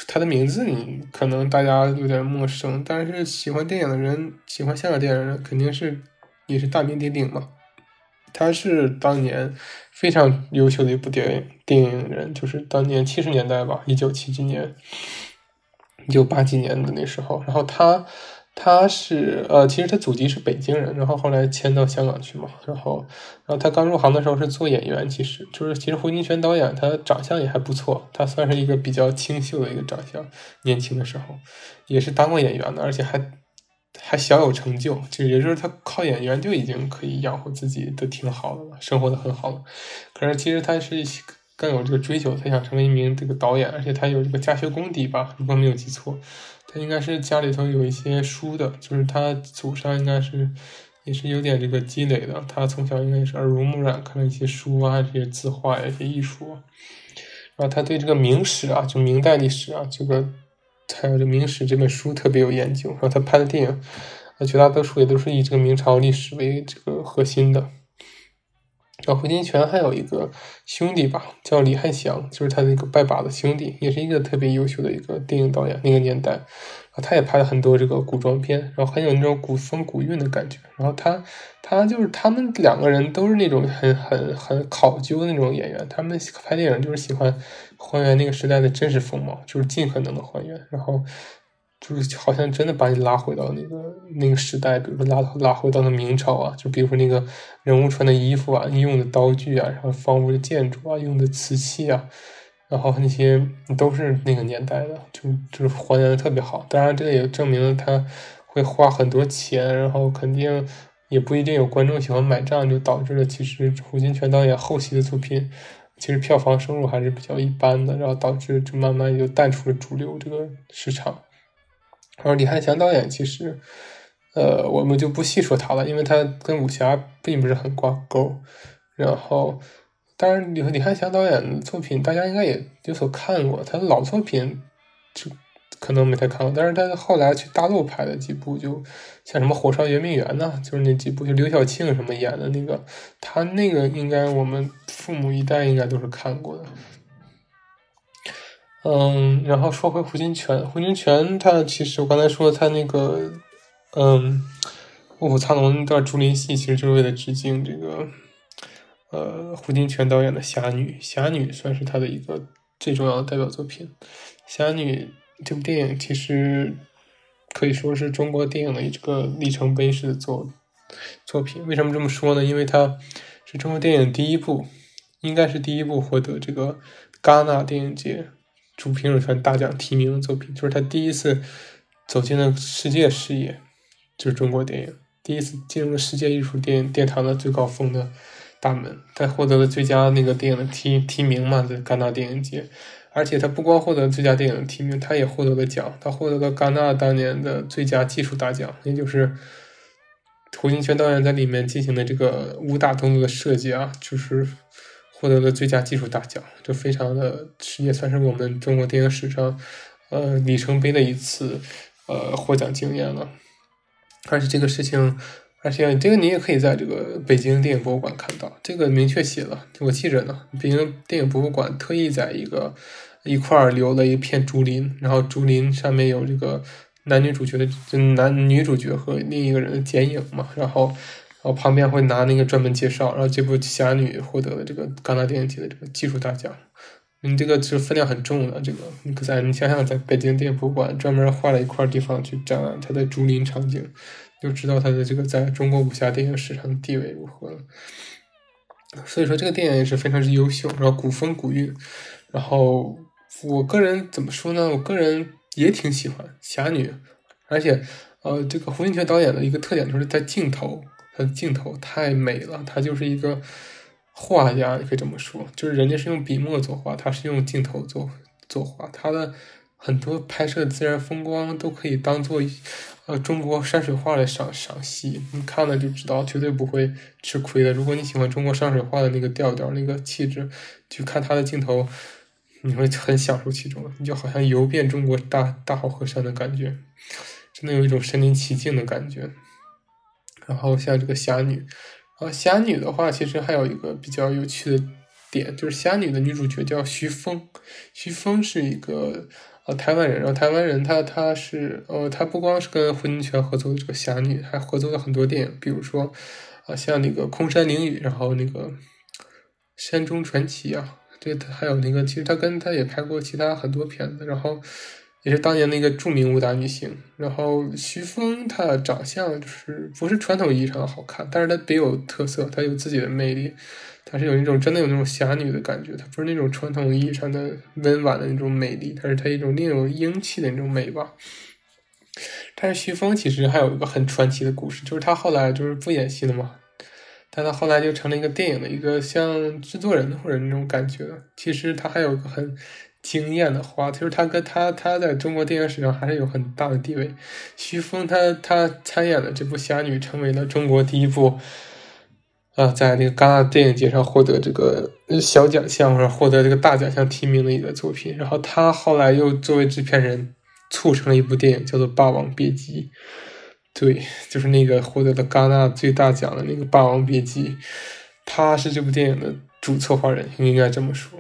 Speaker 1: 他的名字你可能大家有点陌生，但是喜欢电影的人，喜欢香港电影的人，肯定是也是大名鼎鼎嘛。他是当年非常优秀的一部电影电影人，就是当年七十年代吧，一九七几年。一九八几年的那时候，然后他他是呃，其实他祖籍是北京人，然后后来迁到香港去嘛，然后然后他刚入行的时候是做演员，其实就是其实胡金铨导演他长相也还不错，他算是一个比较清秀的一个长相，年轻的时候也是当过演员的，而且还还小有成就，就也就是他靠演员就已经可以养活自己都挺好的了，生活的很好了。可是其实他是。更有这个追求，他想成为一名这个导演，而且他有这个家学功底吧？如果没有记错，他应该是家里头有一些书的，就是他祖上应该是也是有点这个积累的。他从小应该也是耳濡目染，看了一些书啊，这些字画呀，一些艺术。然后他对这个明史啊，就明代历史啊，这个还有这《明史》这本书特别有研究。然后他拍的电影，呃，绝大多数也都是以这个明朝历史为这个核心的。然后胡金铨还有一个兄弟吧，叫李汉祥，就是他的一个拜把子兄弟，也是一个特别优秀的一个电影导演。那个年代，啊，他也拍了很多这个古装片，然后很有那种古风古韵的感觉。然后他，他就是他们两个人都是那种很很很考究的那种演员，他们拍电影就是喜欢还原那个时代的真实风貌，就是尽可能的还原，然后。就是好像真的把你拉回到那个那个时代，比如说拉拉回到了明朝啊，就比如说那个人物穿的衣服啊，用的刀具啊，然后房屋的建筑啊，用的瓷器啊，然后那些都是那个年代的，就就是还原的特别好。当然，这个也证明了他会花很多钱，然后肯定也不一定有观众喜欢买账，就导致了其实胡金铨导演后期的作品其实票房收入还是比较一般的，然后导致就慢慢就淡出了主流这个市场。然后李翰祥导演其实，呃，我们就不细说他了，因为他跟武侠并不是很挂钩。然后，当然李李翰祥导演的作品大家应该也有所看过，他的老作品就可能没太看过。但是他后来去大陆拍的几部，就像什么《火烧圆明园》呐，就是那几部，就刘晓庆什么演的那个，他那个应该我们父母一代应该都是看过的。嗯，然后说回胡金铨，胡金铨他其实我刚才说他那个，嗯，卧虎藏龙那段竹林戏，其实就是为了致敬这个，呃，胡金铨导演的《侠女》，《侠女》算是他的一个最重要的代表作品。《侠女》这部电影其实可以说是中国电影的一个里程碑式的作作品。为什么这么说呢？因为它是中国电影第一部，应该是第一部获得这个戛纳电影节主评审团大奖提名的作品，就是他第一次走进了世界视野，就是中国电影第一次进入了世界艺术电影殿堂的最高峰的大门。他获得了最佳那个电影的提提名嘛，在戛纳电影节。而且他不光获得最佳电影的提名，他也获得了奖。他获得了戛纳当年的最佳技术大奖，也就是胡金铨导演在里面进行的这个武打动作的设计啊，就是获得了最佳技术大奖，就非常的也算是我们中国电影史上呃里程碑的一次呃获奖经验了。而且这个事情。而且这个你也可以在这个北京电影博物馆看到，这个明确写了，我记着呢。北京电影博物馆特意在一个一块儿留了一片竹林，然后竹林上面有这个男女主角的，就男女主角和另一个人的剪影嘛。然后，然后旁边会拿那个专门介绍，然后这部《侠女》获得了这个戛纳电影节的这个技术大奖。你这个其实分量很重的，这个你可在你想想，在北京电影博物馆专门画了一块地方去展览它的竹林场景。就知道他的这个在中国武侠电影史上的地位如何了。所以说这个电影也是非常之优秀，然后古风古韵。然后我个人怎么说呢？我个人也挺喜欢侠女，而且呃，这个胡金铨导演的一个特点就是在镜头，他的镜头太美了，他就是一个画家，你可以这么说，就是人家是用笔墨作画，他是用镜头作作画，他的很多拍摄自然风光都可以当做。呃，中国山水画来赏赏析，你看了就知道，绝对不会吃亏的。如果你喜欢中国山水画的那个调调、那个气质，去看他的镜头，你会很享受其中，你就好像游遍中国大大好河山的感觉，真的有一种身临其境的感觉。然后像这个侠女，啊，侠女的话，其实还有一个比较有趣的点，就是侠女的女主角叫徐峰，徐峰是一个。呃，台湾人，然后台湾人，他他是，呃，他不光是跟胡金铨合作的这个侠女，还合作了很多电影，比如说，啊，像那个《空山灵雨》，然后那个《山中传奇》啊，对，还有那个，其实他跟他也拍过其他很多片子，然后也是当年那个著名武打女星。然后徐峰，她长相就是不是传统意义上的好看，但是她别有特色，她有自己的魅力。她是有一种真的有那种侠女的感觉，她不是那种传统意义上的温婉的那种美丽，她是她一种另有英气的那种美吧。但是徐峰其实还有一个很传奇的故事，就是她后来就是不演戏了嘛，但他后来就成了一个电影的一个像制作人或者那种感觉。其实他还有个很惊艳的话，就是他跟他他在中国电影史上还是有很大的地位。徐峰他他参演的这部侠女成为了中国第一部。啊，在那个戛纳电影节上获得这个小奖项或者获得这个大奖项提名的一个作品，然后他后来又作为制片人促成了一部电影，叫做《霸王别姬》。对，就是那个获得了戛纳最大奖的那个《霸王别姬》，他是这部电影的主策划人，应该这么说。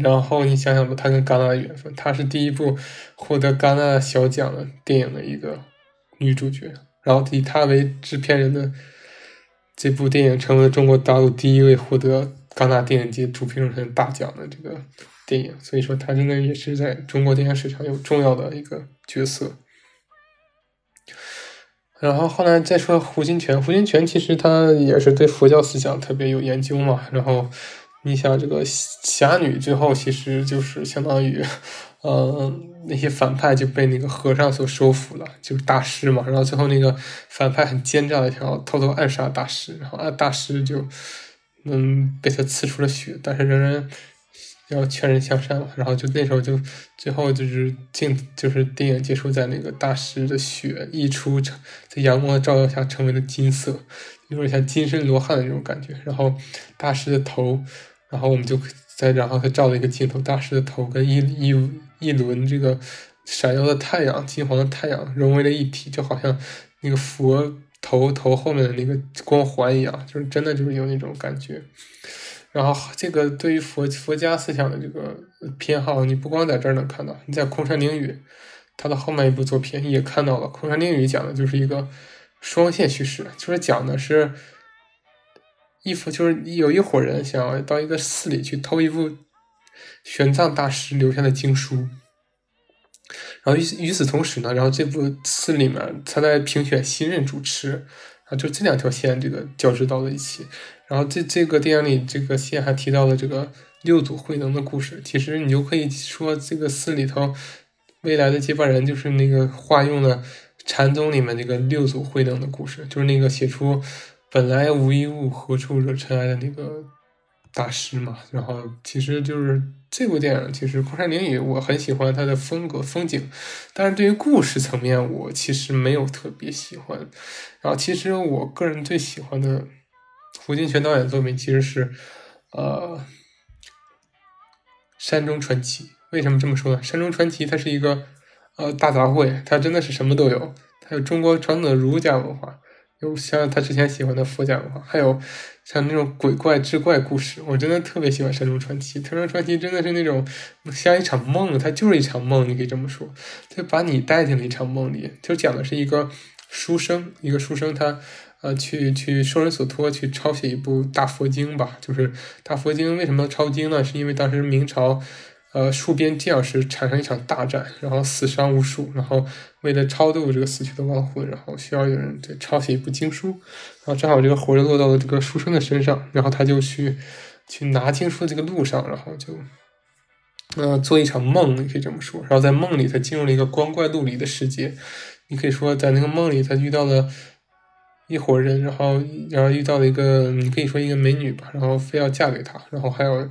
Speaker 1: 然后你想想吧，他跟戛纳的缘分，他是第一部获得戛纳小奖的电影的一个女主角，然后以他为制片人的。这部电影成为了中国大陆第一位获得戛纳电影节主评人大奖的这个电影，所以说他真的也是在中国电影史上有重要的一个角色。然后后来再说胡金铨，胡金铨其实他也是对佛教思想特别有研究嘛。然后你想这个侠女最后其实就是相当于。嗯，那些反派就被那个和尚所收服了，就是大师嘛。然后最后那个反派很奸诈的想要偷偷暗杀大师，然后啊大师就嗯被他刺出了血，但是仍然要劝人向善嘛。然后就那时候就最后就是镜就是电影结束在那个大师的血溢出成，在阳光的照耀下成为了金色，有点像金身罗汉的那种感觉。然后大师的头，然后我们就再然后他照了一个镜头，大师的头跟一一。一轮这个闪耀的太阳，金黄的太阳融为了一体，就好像那个佛头头后面的那个光环一样，就是真的就是有那种感觉。然后这个对于佛佛家思想的这个偏好，你不光在这儿能看到，你在《空山灵雨》他的后面一部作品也看到了，《空山灵雨》讲的就是一个双线叙事，就是讲的是一幅，就是有一伙人想要到一个寺里去偷一部。玄奘大师留下的经书，然后与与此同时呢，然后这部寺里面他在评选新任主持，啊，就这两条线这个交织到了一起。然后这这个电影里这个线还提到了这个六祖慧能的故事。其实你就可以说这个寺里头未来的接班人就是那个化用了禅宗里面这个六祖慧能的故事，就是那个写出本来无一物，何处惹尘埃的那个大师嘛。然后其实就是这部电影，其实《空山灵雨》我很喜欢它的风格风景，但是对于故事层面我其实没有特别喜欢。然后其实我个人最喜欢的。胡金铨导演的作品其实是，呃，《山中传奇》。为什么这么说呢？《山中传奇》它是一个呃大杂烩，它真的是什么都有。它有中国传统的儒家文化，有像他之前喜欢的佛家文化，还有像那种鬼怪志怪故事。我真的特别喜欢《神龙传奇》。《神龙传奇》真的是那种像一场梦，它就是一场梦，你可以这么说，就把你带进了一场梦里。就讲的是一个书生，一个书生他。呃，去去受人所托，去抄写一部大佛经吧。就是大佛经为什么抄经呢？是因为当时明朝，呃，戍边将士产生一场大战，然后死伤无数，然后为了超度这个死去的亡魂，然后需要有人对抄写一部经书，然后正好这个活儿落到了这个书生的身上，然后他就去去拿经书的这个路上，然后就，呃，做一场梦，你可以这么说。然后在梦里，他进入了一个光怪陆离的世界。你可以说，在那个梦里，他遇到了。一伙人，然后然后遇到了一个，你可以说一个美女吧，然后非要嫁给他，然后还有，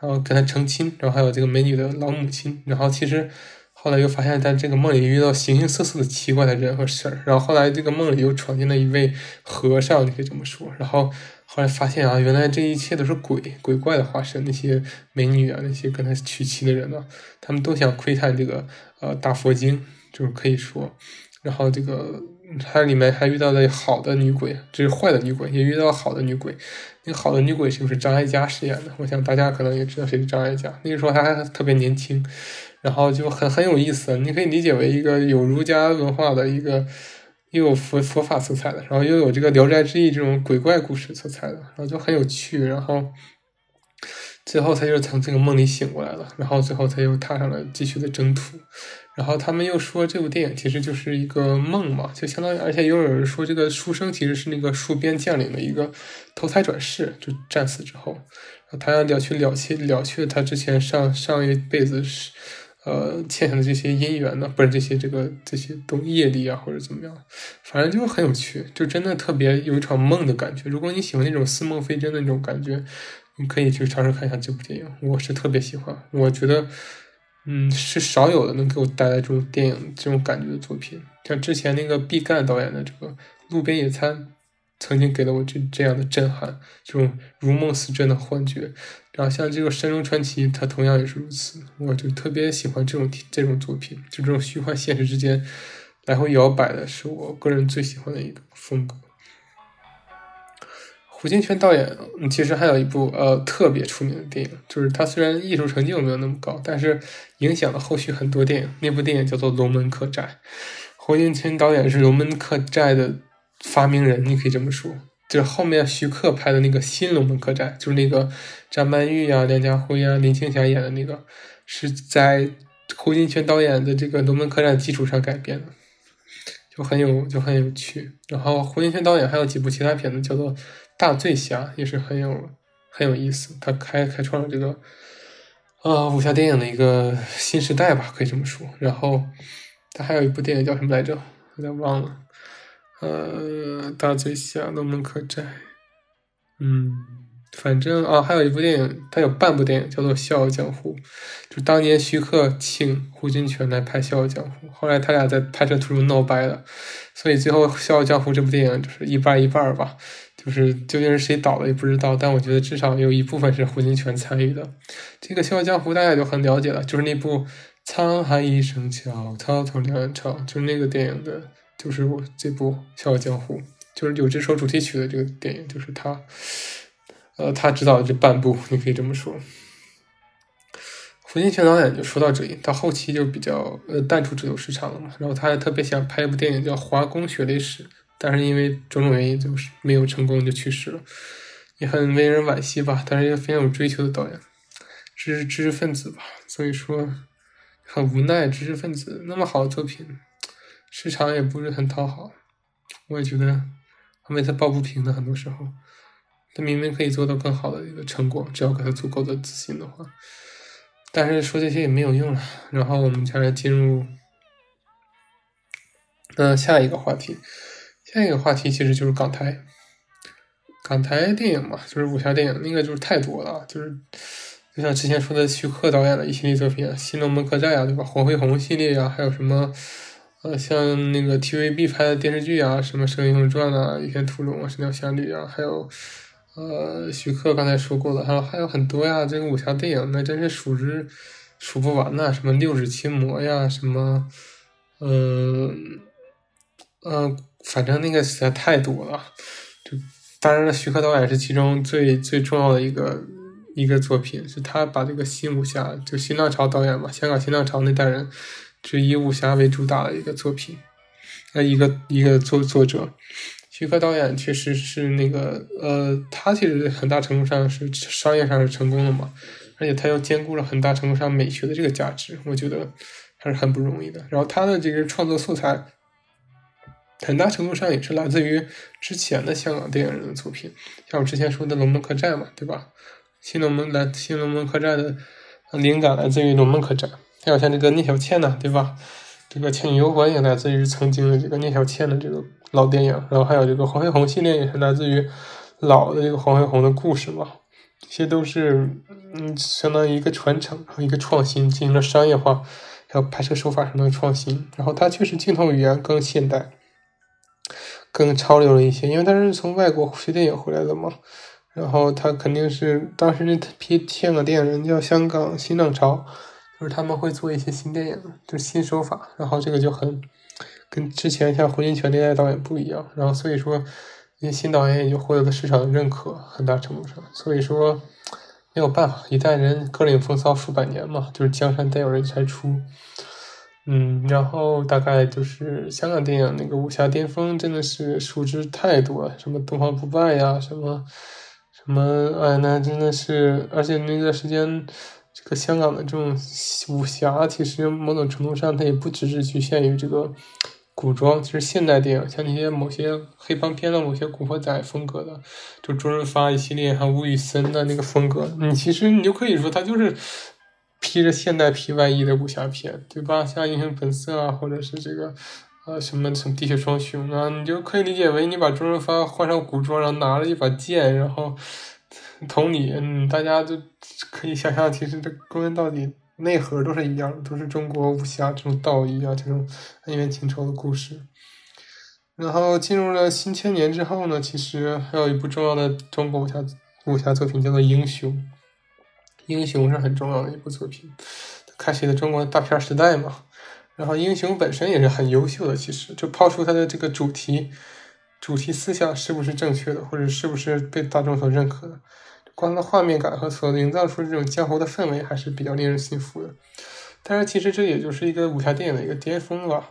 Speaker 1: 然后跟他成亲，然后还有这个美女的老母亲，然后其实后来又发现，在这个梦里遇到形形色色的奇怪的人和事儿，然后后来这个梦里又闯进了一位和尚，你可以这么说，然后后来发现啊，原来这一切都是鬼鬼怪的化身，那些美女啊，那些跟他娶妻的人呢，他们都想窥探这个呃大佛经，就是可以说，然后这个。它里面还遇到了好的女鬼，这是坏的女鬼，也遇到好的女鬼。那好的女鬼是不是张艾嘉饰演的？我想大家可能也知道谁是张艾嘉。那个时候她还特别年轻，然后就很很有意思。你可以理解为一个有儒家文化的一个，又有佛佛法色彩的，然后又有这个《聊斋志异》这种鬼怪故事色彩的，然后就很有趣。然后最后他就从这个梦里醒过来了，然后最后他又踏上了继续的征途。然后他们又说这部电影其实就是一个梦嘛，就相当于，而且又有人说这个书生其实是那个戍边将领的一个投胎转世，就战死之后，他要了去了去了却他之前上上一辈子是呃欠下的这些姻缘呢，不是这些这个这些东业力啊或者怎么样，反正就很有趣，就真的特别有一场梦的感觉。如果你喜欢那种似梦非真的那种感觉，你可以去尝试看一下这部电影，我是特别喜欢，我觉得。嗯，是少有的能给我带来这种电影这种感觉的作品，像之前那个毕赣导演的这个《路边野餐》，曾经给了我这这样的震撼，这种如梦似真的幻觉。然后像这个《山中传奇》，它同样也是如此，我就特别喜欢这种这种作品，就这种虚幻现实之间来回摇摆的，是我个人最喜欢的一个风格。胡金铨导演其实还有一部呃特别出名的电影，就是他虽然艺术成就没有那么高，但是影响了后续很多电影。那部电影叫做《龙门客栈》，胡金铨导演是《龙门客栈》的发明人，你可以这么说。就是后面徐克拍的那个新《龙门客栈》，就是那个张曼玉呀、梁家辉呀、林青霞演的那个，是在胡金铨导演的这个《龙门客栈》基础上改编的，就很有就很有趣。然后胡金铨导演还有几部其他片子，叫做。大醉侠也是很有很有意思，他开开创了这个呃武侠电影的一个新时代吧，可以这么说。然后他还有一部电影叫什么来着？有点忘了。呃，大醉侠、龙门客栈，嗯，反正啊，还有一部电影，他有半部电影叫做《笑傲江湖》，就当年徐克请胡金铨来拍《笑傲江湖》，后来他俩在拍摄途中闹掰了，所以最后《笑傲江湖》这部电影就是一半一半吧。就是究竟是谁导的也不知道，但我觉得至少有一部分是胡金铨参与的。这个《笑傲江湖》大家就很了解了，就是那部“沧海一声笑，滔滔两岸潮”，就是那个电影的，就是我这部《笑傲江湖》，就是有这首主题曲的这个电影，就是他，呃，他指导的这半部，你可以这么说。胡金铨导演就说到这里，到后期就比较呃淡出自由市场了嘛，然后他还特别想拍一部电影叫《华工血泪史》。但是因为种种原因，就是没有成功就去世了，也很为人惋惜吧。但是一个非常有追求的导演，知识知识分子吧，所以说很无奈，知识分子那么好的作品，市场也不是很讨好。我也觉得很为他抱不平的，很多时候，他明明可以做到更好的一个成果，只要给他足够的自信的话。但是说这些也没有用了。然后我们接下来进入，那下一个话题，下一个话题其实就是港台，港台电影嘛，就是武侠电影，那个就是太多了，就是就像之前说的徐克导演的一系列作品，《新龙门客栈》呀，对吧？黄飞鸿系列呀，还有什么？呃，像那个 TVB 拍的电视剧啊，什么《射雕英雄传》啊，《倚天屠龙》啊，《神雕侠侣》啊，还有，呃，徐克刚才说过的，还有还有很多呀。这个武侠电影那真是数之数不完呐，什么《六指琴魔》呀，什么，嗯，嗯，反正那个实在太多了。就当然了，徐克导演是其中最最重要的一个一个作品，是他把这个新武侠，就新浪潮导演嘛，香港新浪潮那代人。就以武侠为主打的一个作品，那，一个一个作作者，徐克导演确实是那个，呃，他其实很大程度上是商业上是成功的嘛，而且他又兼顾了很大程度上美学的这个价值，我觉得还是很不容易的。然后他的这个创作素材，很大程度上也是来自于之前的香港电影人的作品，像我之前说的《龙门客栈》嘛，对吧？新龙门来新龙门客栈的灵感来自于《龙门客栈》。还有像这个聂小倩呢，对吧？这个《倩女幽魂》也来自于曾经的这个聂小倩的这个老电影，然后还有这个黄飞鸿系列也是来自于老的这个黄飞鸿的故事嘛。这些都是嗯，相当于一个传承，然后一个创新，进行了商业化，还有拍摄手法上的创新。然后它确实镜头语言更现代、更潮流了一些，因为他是从外国学电影回来的嘛。然后他肯定是当时那批香港电影人叫香港新浪潮。就是他们会做一些新电影，就是新手法，然后这个就很跟之前像胡金铨那代导演不一样，然后所以说那些新导演也就获得了市场的认可，很大程度上，所以说没有办法，一代人各领风骚数百年嘛，就是江山代有人才出，嗯，然后大概就是香港电影那个武侠巅峰真的是熟知太多，什么东方不败呀，什么什么，哎，那真的是，而且那段时间。这个香港的这种武侠，其实某种程度上，它也不只是局限于这个古装，其实现代电影，像那些某些黑帮片的某些古惑仔风格的，就周润发一系列，还有吴宇森的那个风格，你其实你就可以说，它就是披着现代皮外衣的武侠片，对吧？像《英雄本色》啊，或者是这个呃什么什么《地血双雄》啊，你就可以理解为你把周润发换上古装，然后拿了一把剑，然后。同理，嗯，大家就可以想象，其实这归根到底内核都是一样的，都是中国武侠这种道义啊，这种恩怨情仇的故事。然后进入了新千年之后呢，其实还有一部重要的中国武侠武侠作品叫做《英雄》，《英雄》是很重要的一部作品，开启了中国大片时代嘛。然后《英雄》本身也是很优秀的，其实就抛出它的这个主题。主题思想是不是正确的，或者是不是被大众所认可的？光的画面感和所营造出这种江湖的氛围还是比较令人信服的。但是其实这也就是一个武侠电影的一个巅峰吧。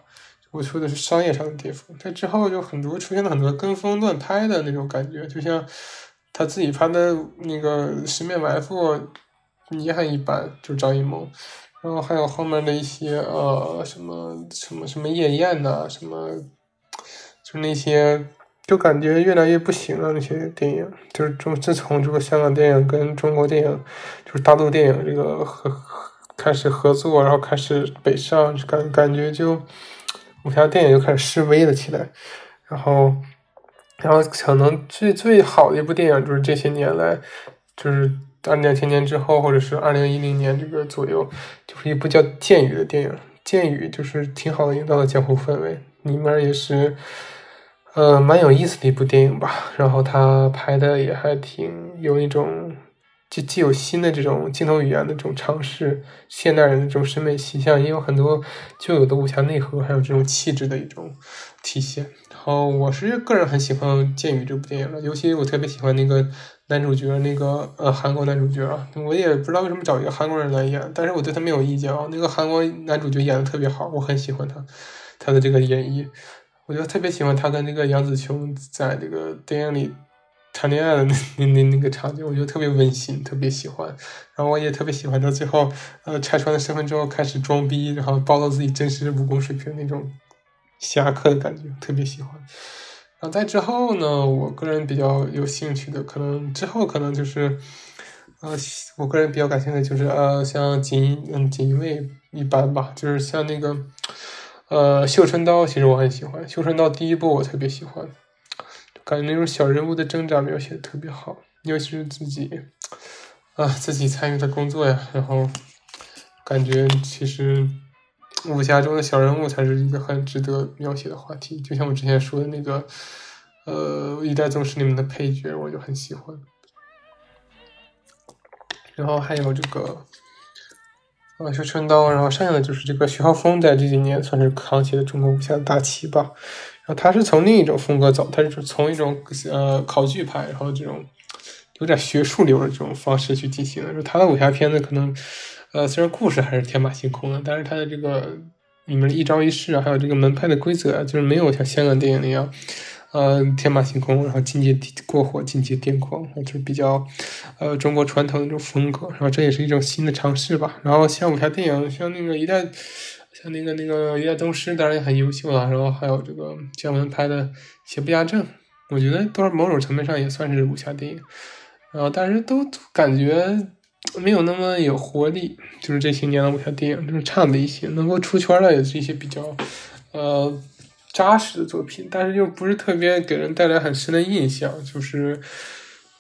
Speaker 1: 我说的是商业上的巅峰。它之后就很多出现了很多跟风乱拍的那种感觉，就像他自己拍的那个《十面埋伏》，也很一般，就是张艺谋。然后还有后面的一些呃什么什么什么夜宴呐，什么就那些。就感觉越来越不行了，那些电影就是从自从这个香港电影跟中国电影，就是大陆电影这个合开始合作，然后开始北上，感感觉就武侠电影就开始示威了起来。然后，然后可能最最好的一部电影就是这些年来，就是二两千年之后，或者是二零一零年这个左右，就是一部叫《剑雨》的电影。《剑雨》就是挺好的营造了江湖氛围，里面也是。呃，蛮有意思的一部电影吧，然后他拍的也还挺有一种，既既有新的这种镜头语言的这种尝试，现代人的这种审美形象，也有很多旧有的武侠内核，还有这种气质的一种体现。然后我是个人很喜欢《剑雨》这部电影的，尤其我特别喜欢那个男主角，那个呃韩国男主角啊，我也不知道为什么找一个韩国人来演，但是我对他没有意见啊，那个韩国男主角演的特别好，我很喜欢他，他的这个演绎。我就特别喜欢他跟那个杨紫琼在这个电影里谈恋爱的那那那那个场景，我觉得特别温馨，特别喜欢。然后我也特别喜欢他最后，呃，拆穿了身份之后开始装逼，然后暴露自己真实武功水平那种侠客的感觉，特别喜欢。然后在之后呢，我个人比较有兴趣的，可能之后可能就是，呃，我个人比较感兴趣的就是，呃，像锦嗯锦衣卫一般吧，就是像那个。呃，绣春刀其实我很喜欢，绣春刀第一部我特别喜欢，感觉那种小人物的挣扎描写的特别好，尤其是自己啊自己参与的工作呀，然后感觉其实武侠中的小人物才是一个很值得描写的话题，就像我之前说的那个呃一代宗师里面的配角，我就很喜欢，然后还有这个。啊，绣春刀，然后剩下的就是这个徐浩峰，在这几年算是扛起了中国武侠的大旗吧。然后他是从另一种风格走，他是从一种呃考据派，然后这种有点学术流的这种方式去进行的。就他的武侠片子可能，呃，虽然故事还是天马行空的，但是他的这个里面一招一式啊，还有这个门派的规则，就是没有像香港电影那样。呃，天马行空，然后境界过火，境界癫狂，就是比较，呃，中国传统的那种风格，然后这也是一种新的尝试吧。然后像武侠电影，像那个一代，像那个那个一代宗师，当然也很优秀了。然后还有这个姜文拍的《邪不压正》，我觉得都是某种层面上也算是武侠电影。然后但是都感觉没有那么有活力，就是这些年的武侠电影就是差的一些。能够出圈的也是一些比较，呃。扎实的作品，但是又不是特别给人带来很深的印象。就是，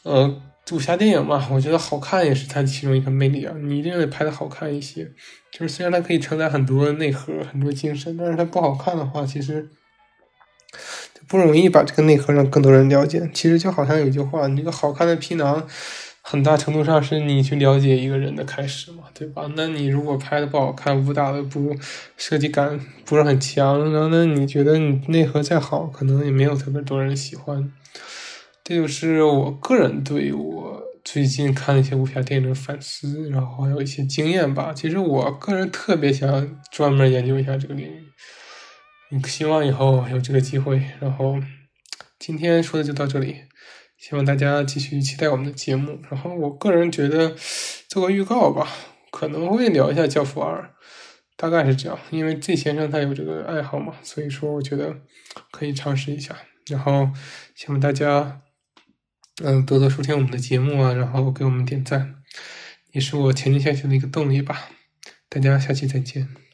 Speaker 1: 呃，武侠电影嘛，我觉得好看也是它其中一个魅力啊。你一定得拍的好看一些。就是虽然它可以承载很多内核、很多精神，但是它不好看的话，其实不容易把这个内核让更多人了解。其实就好像有一句话，你这个好看的皮囊。很大程度上是你去了解一个人的开始嘛，对吧？那你如果拍的不好看，武打的不设计感不是很强，然后那你觉得你内核再好，可能也没有特别多人喜欢。这就是我个人对我最近看一些武侠电影的反思，然后还有一些经验吧。其实我个人特别想专门研究一下这个领域，希望以后有这个机会。然后今天说的就到这里。希望大家继续期待我们的节目。然后，我个人觉得做个预告吧，可能会聊一下《教父二》，大概是这样。因为 Z 先生他有这个爱好嘛，所以说我觉得可以尝试一下。然后，希望大家嗯多多收听我们的节目啊，然后给我们点赞，也是我前进下去的一个动力吧。大家下期再见。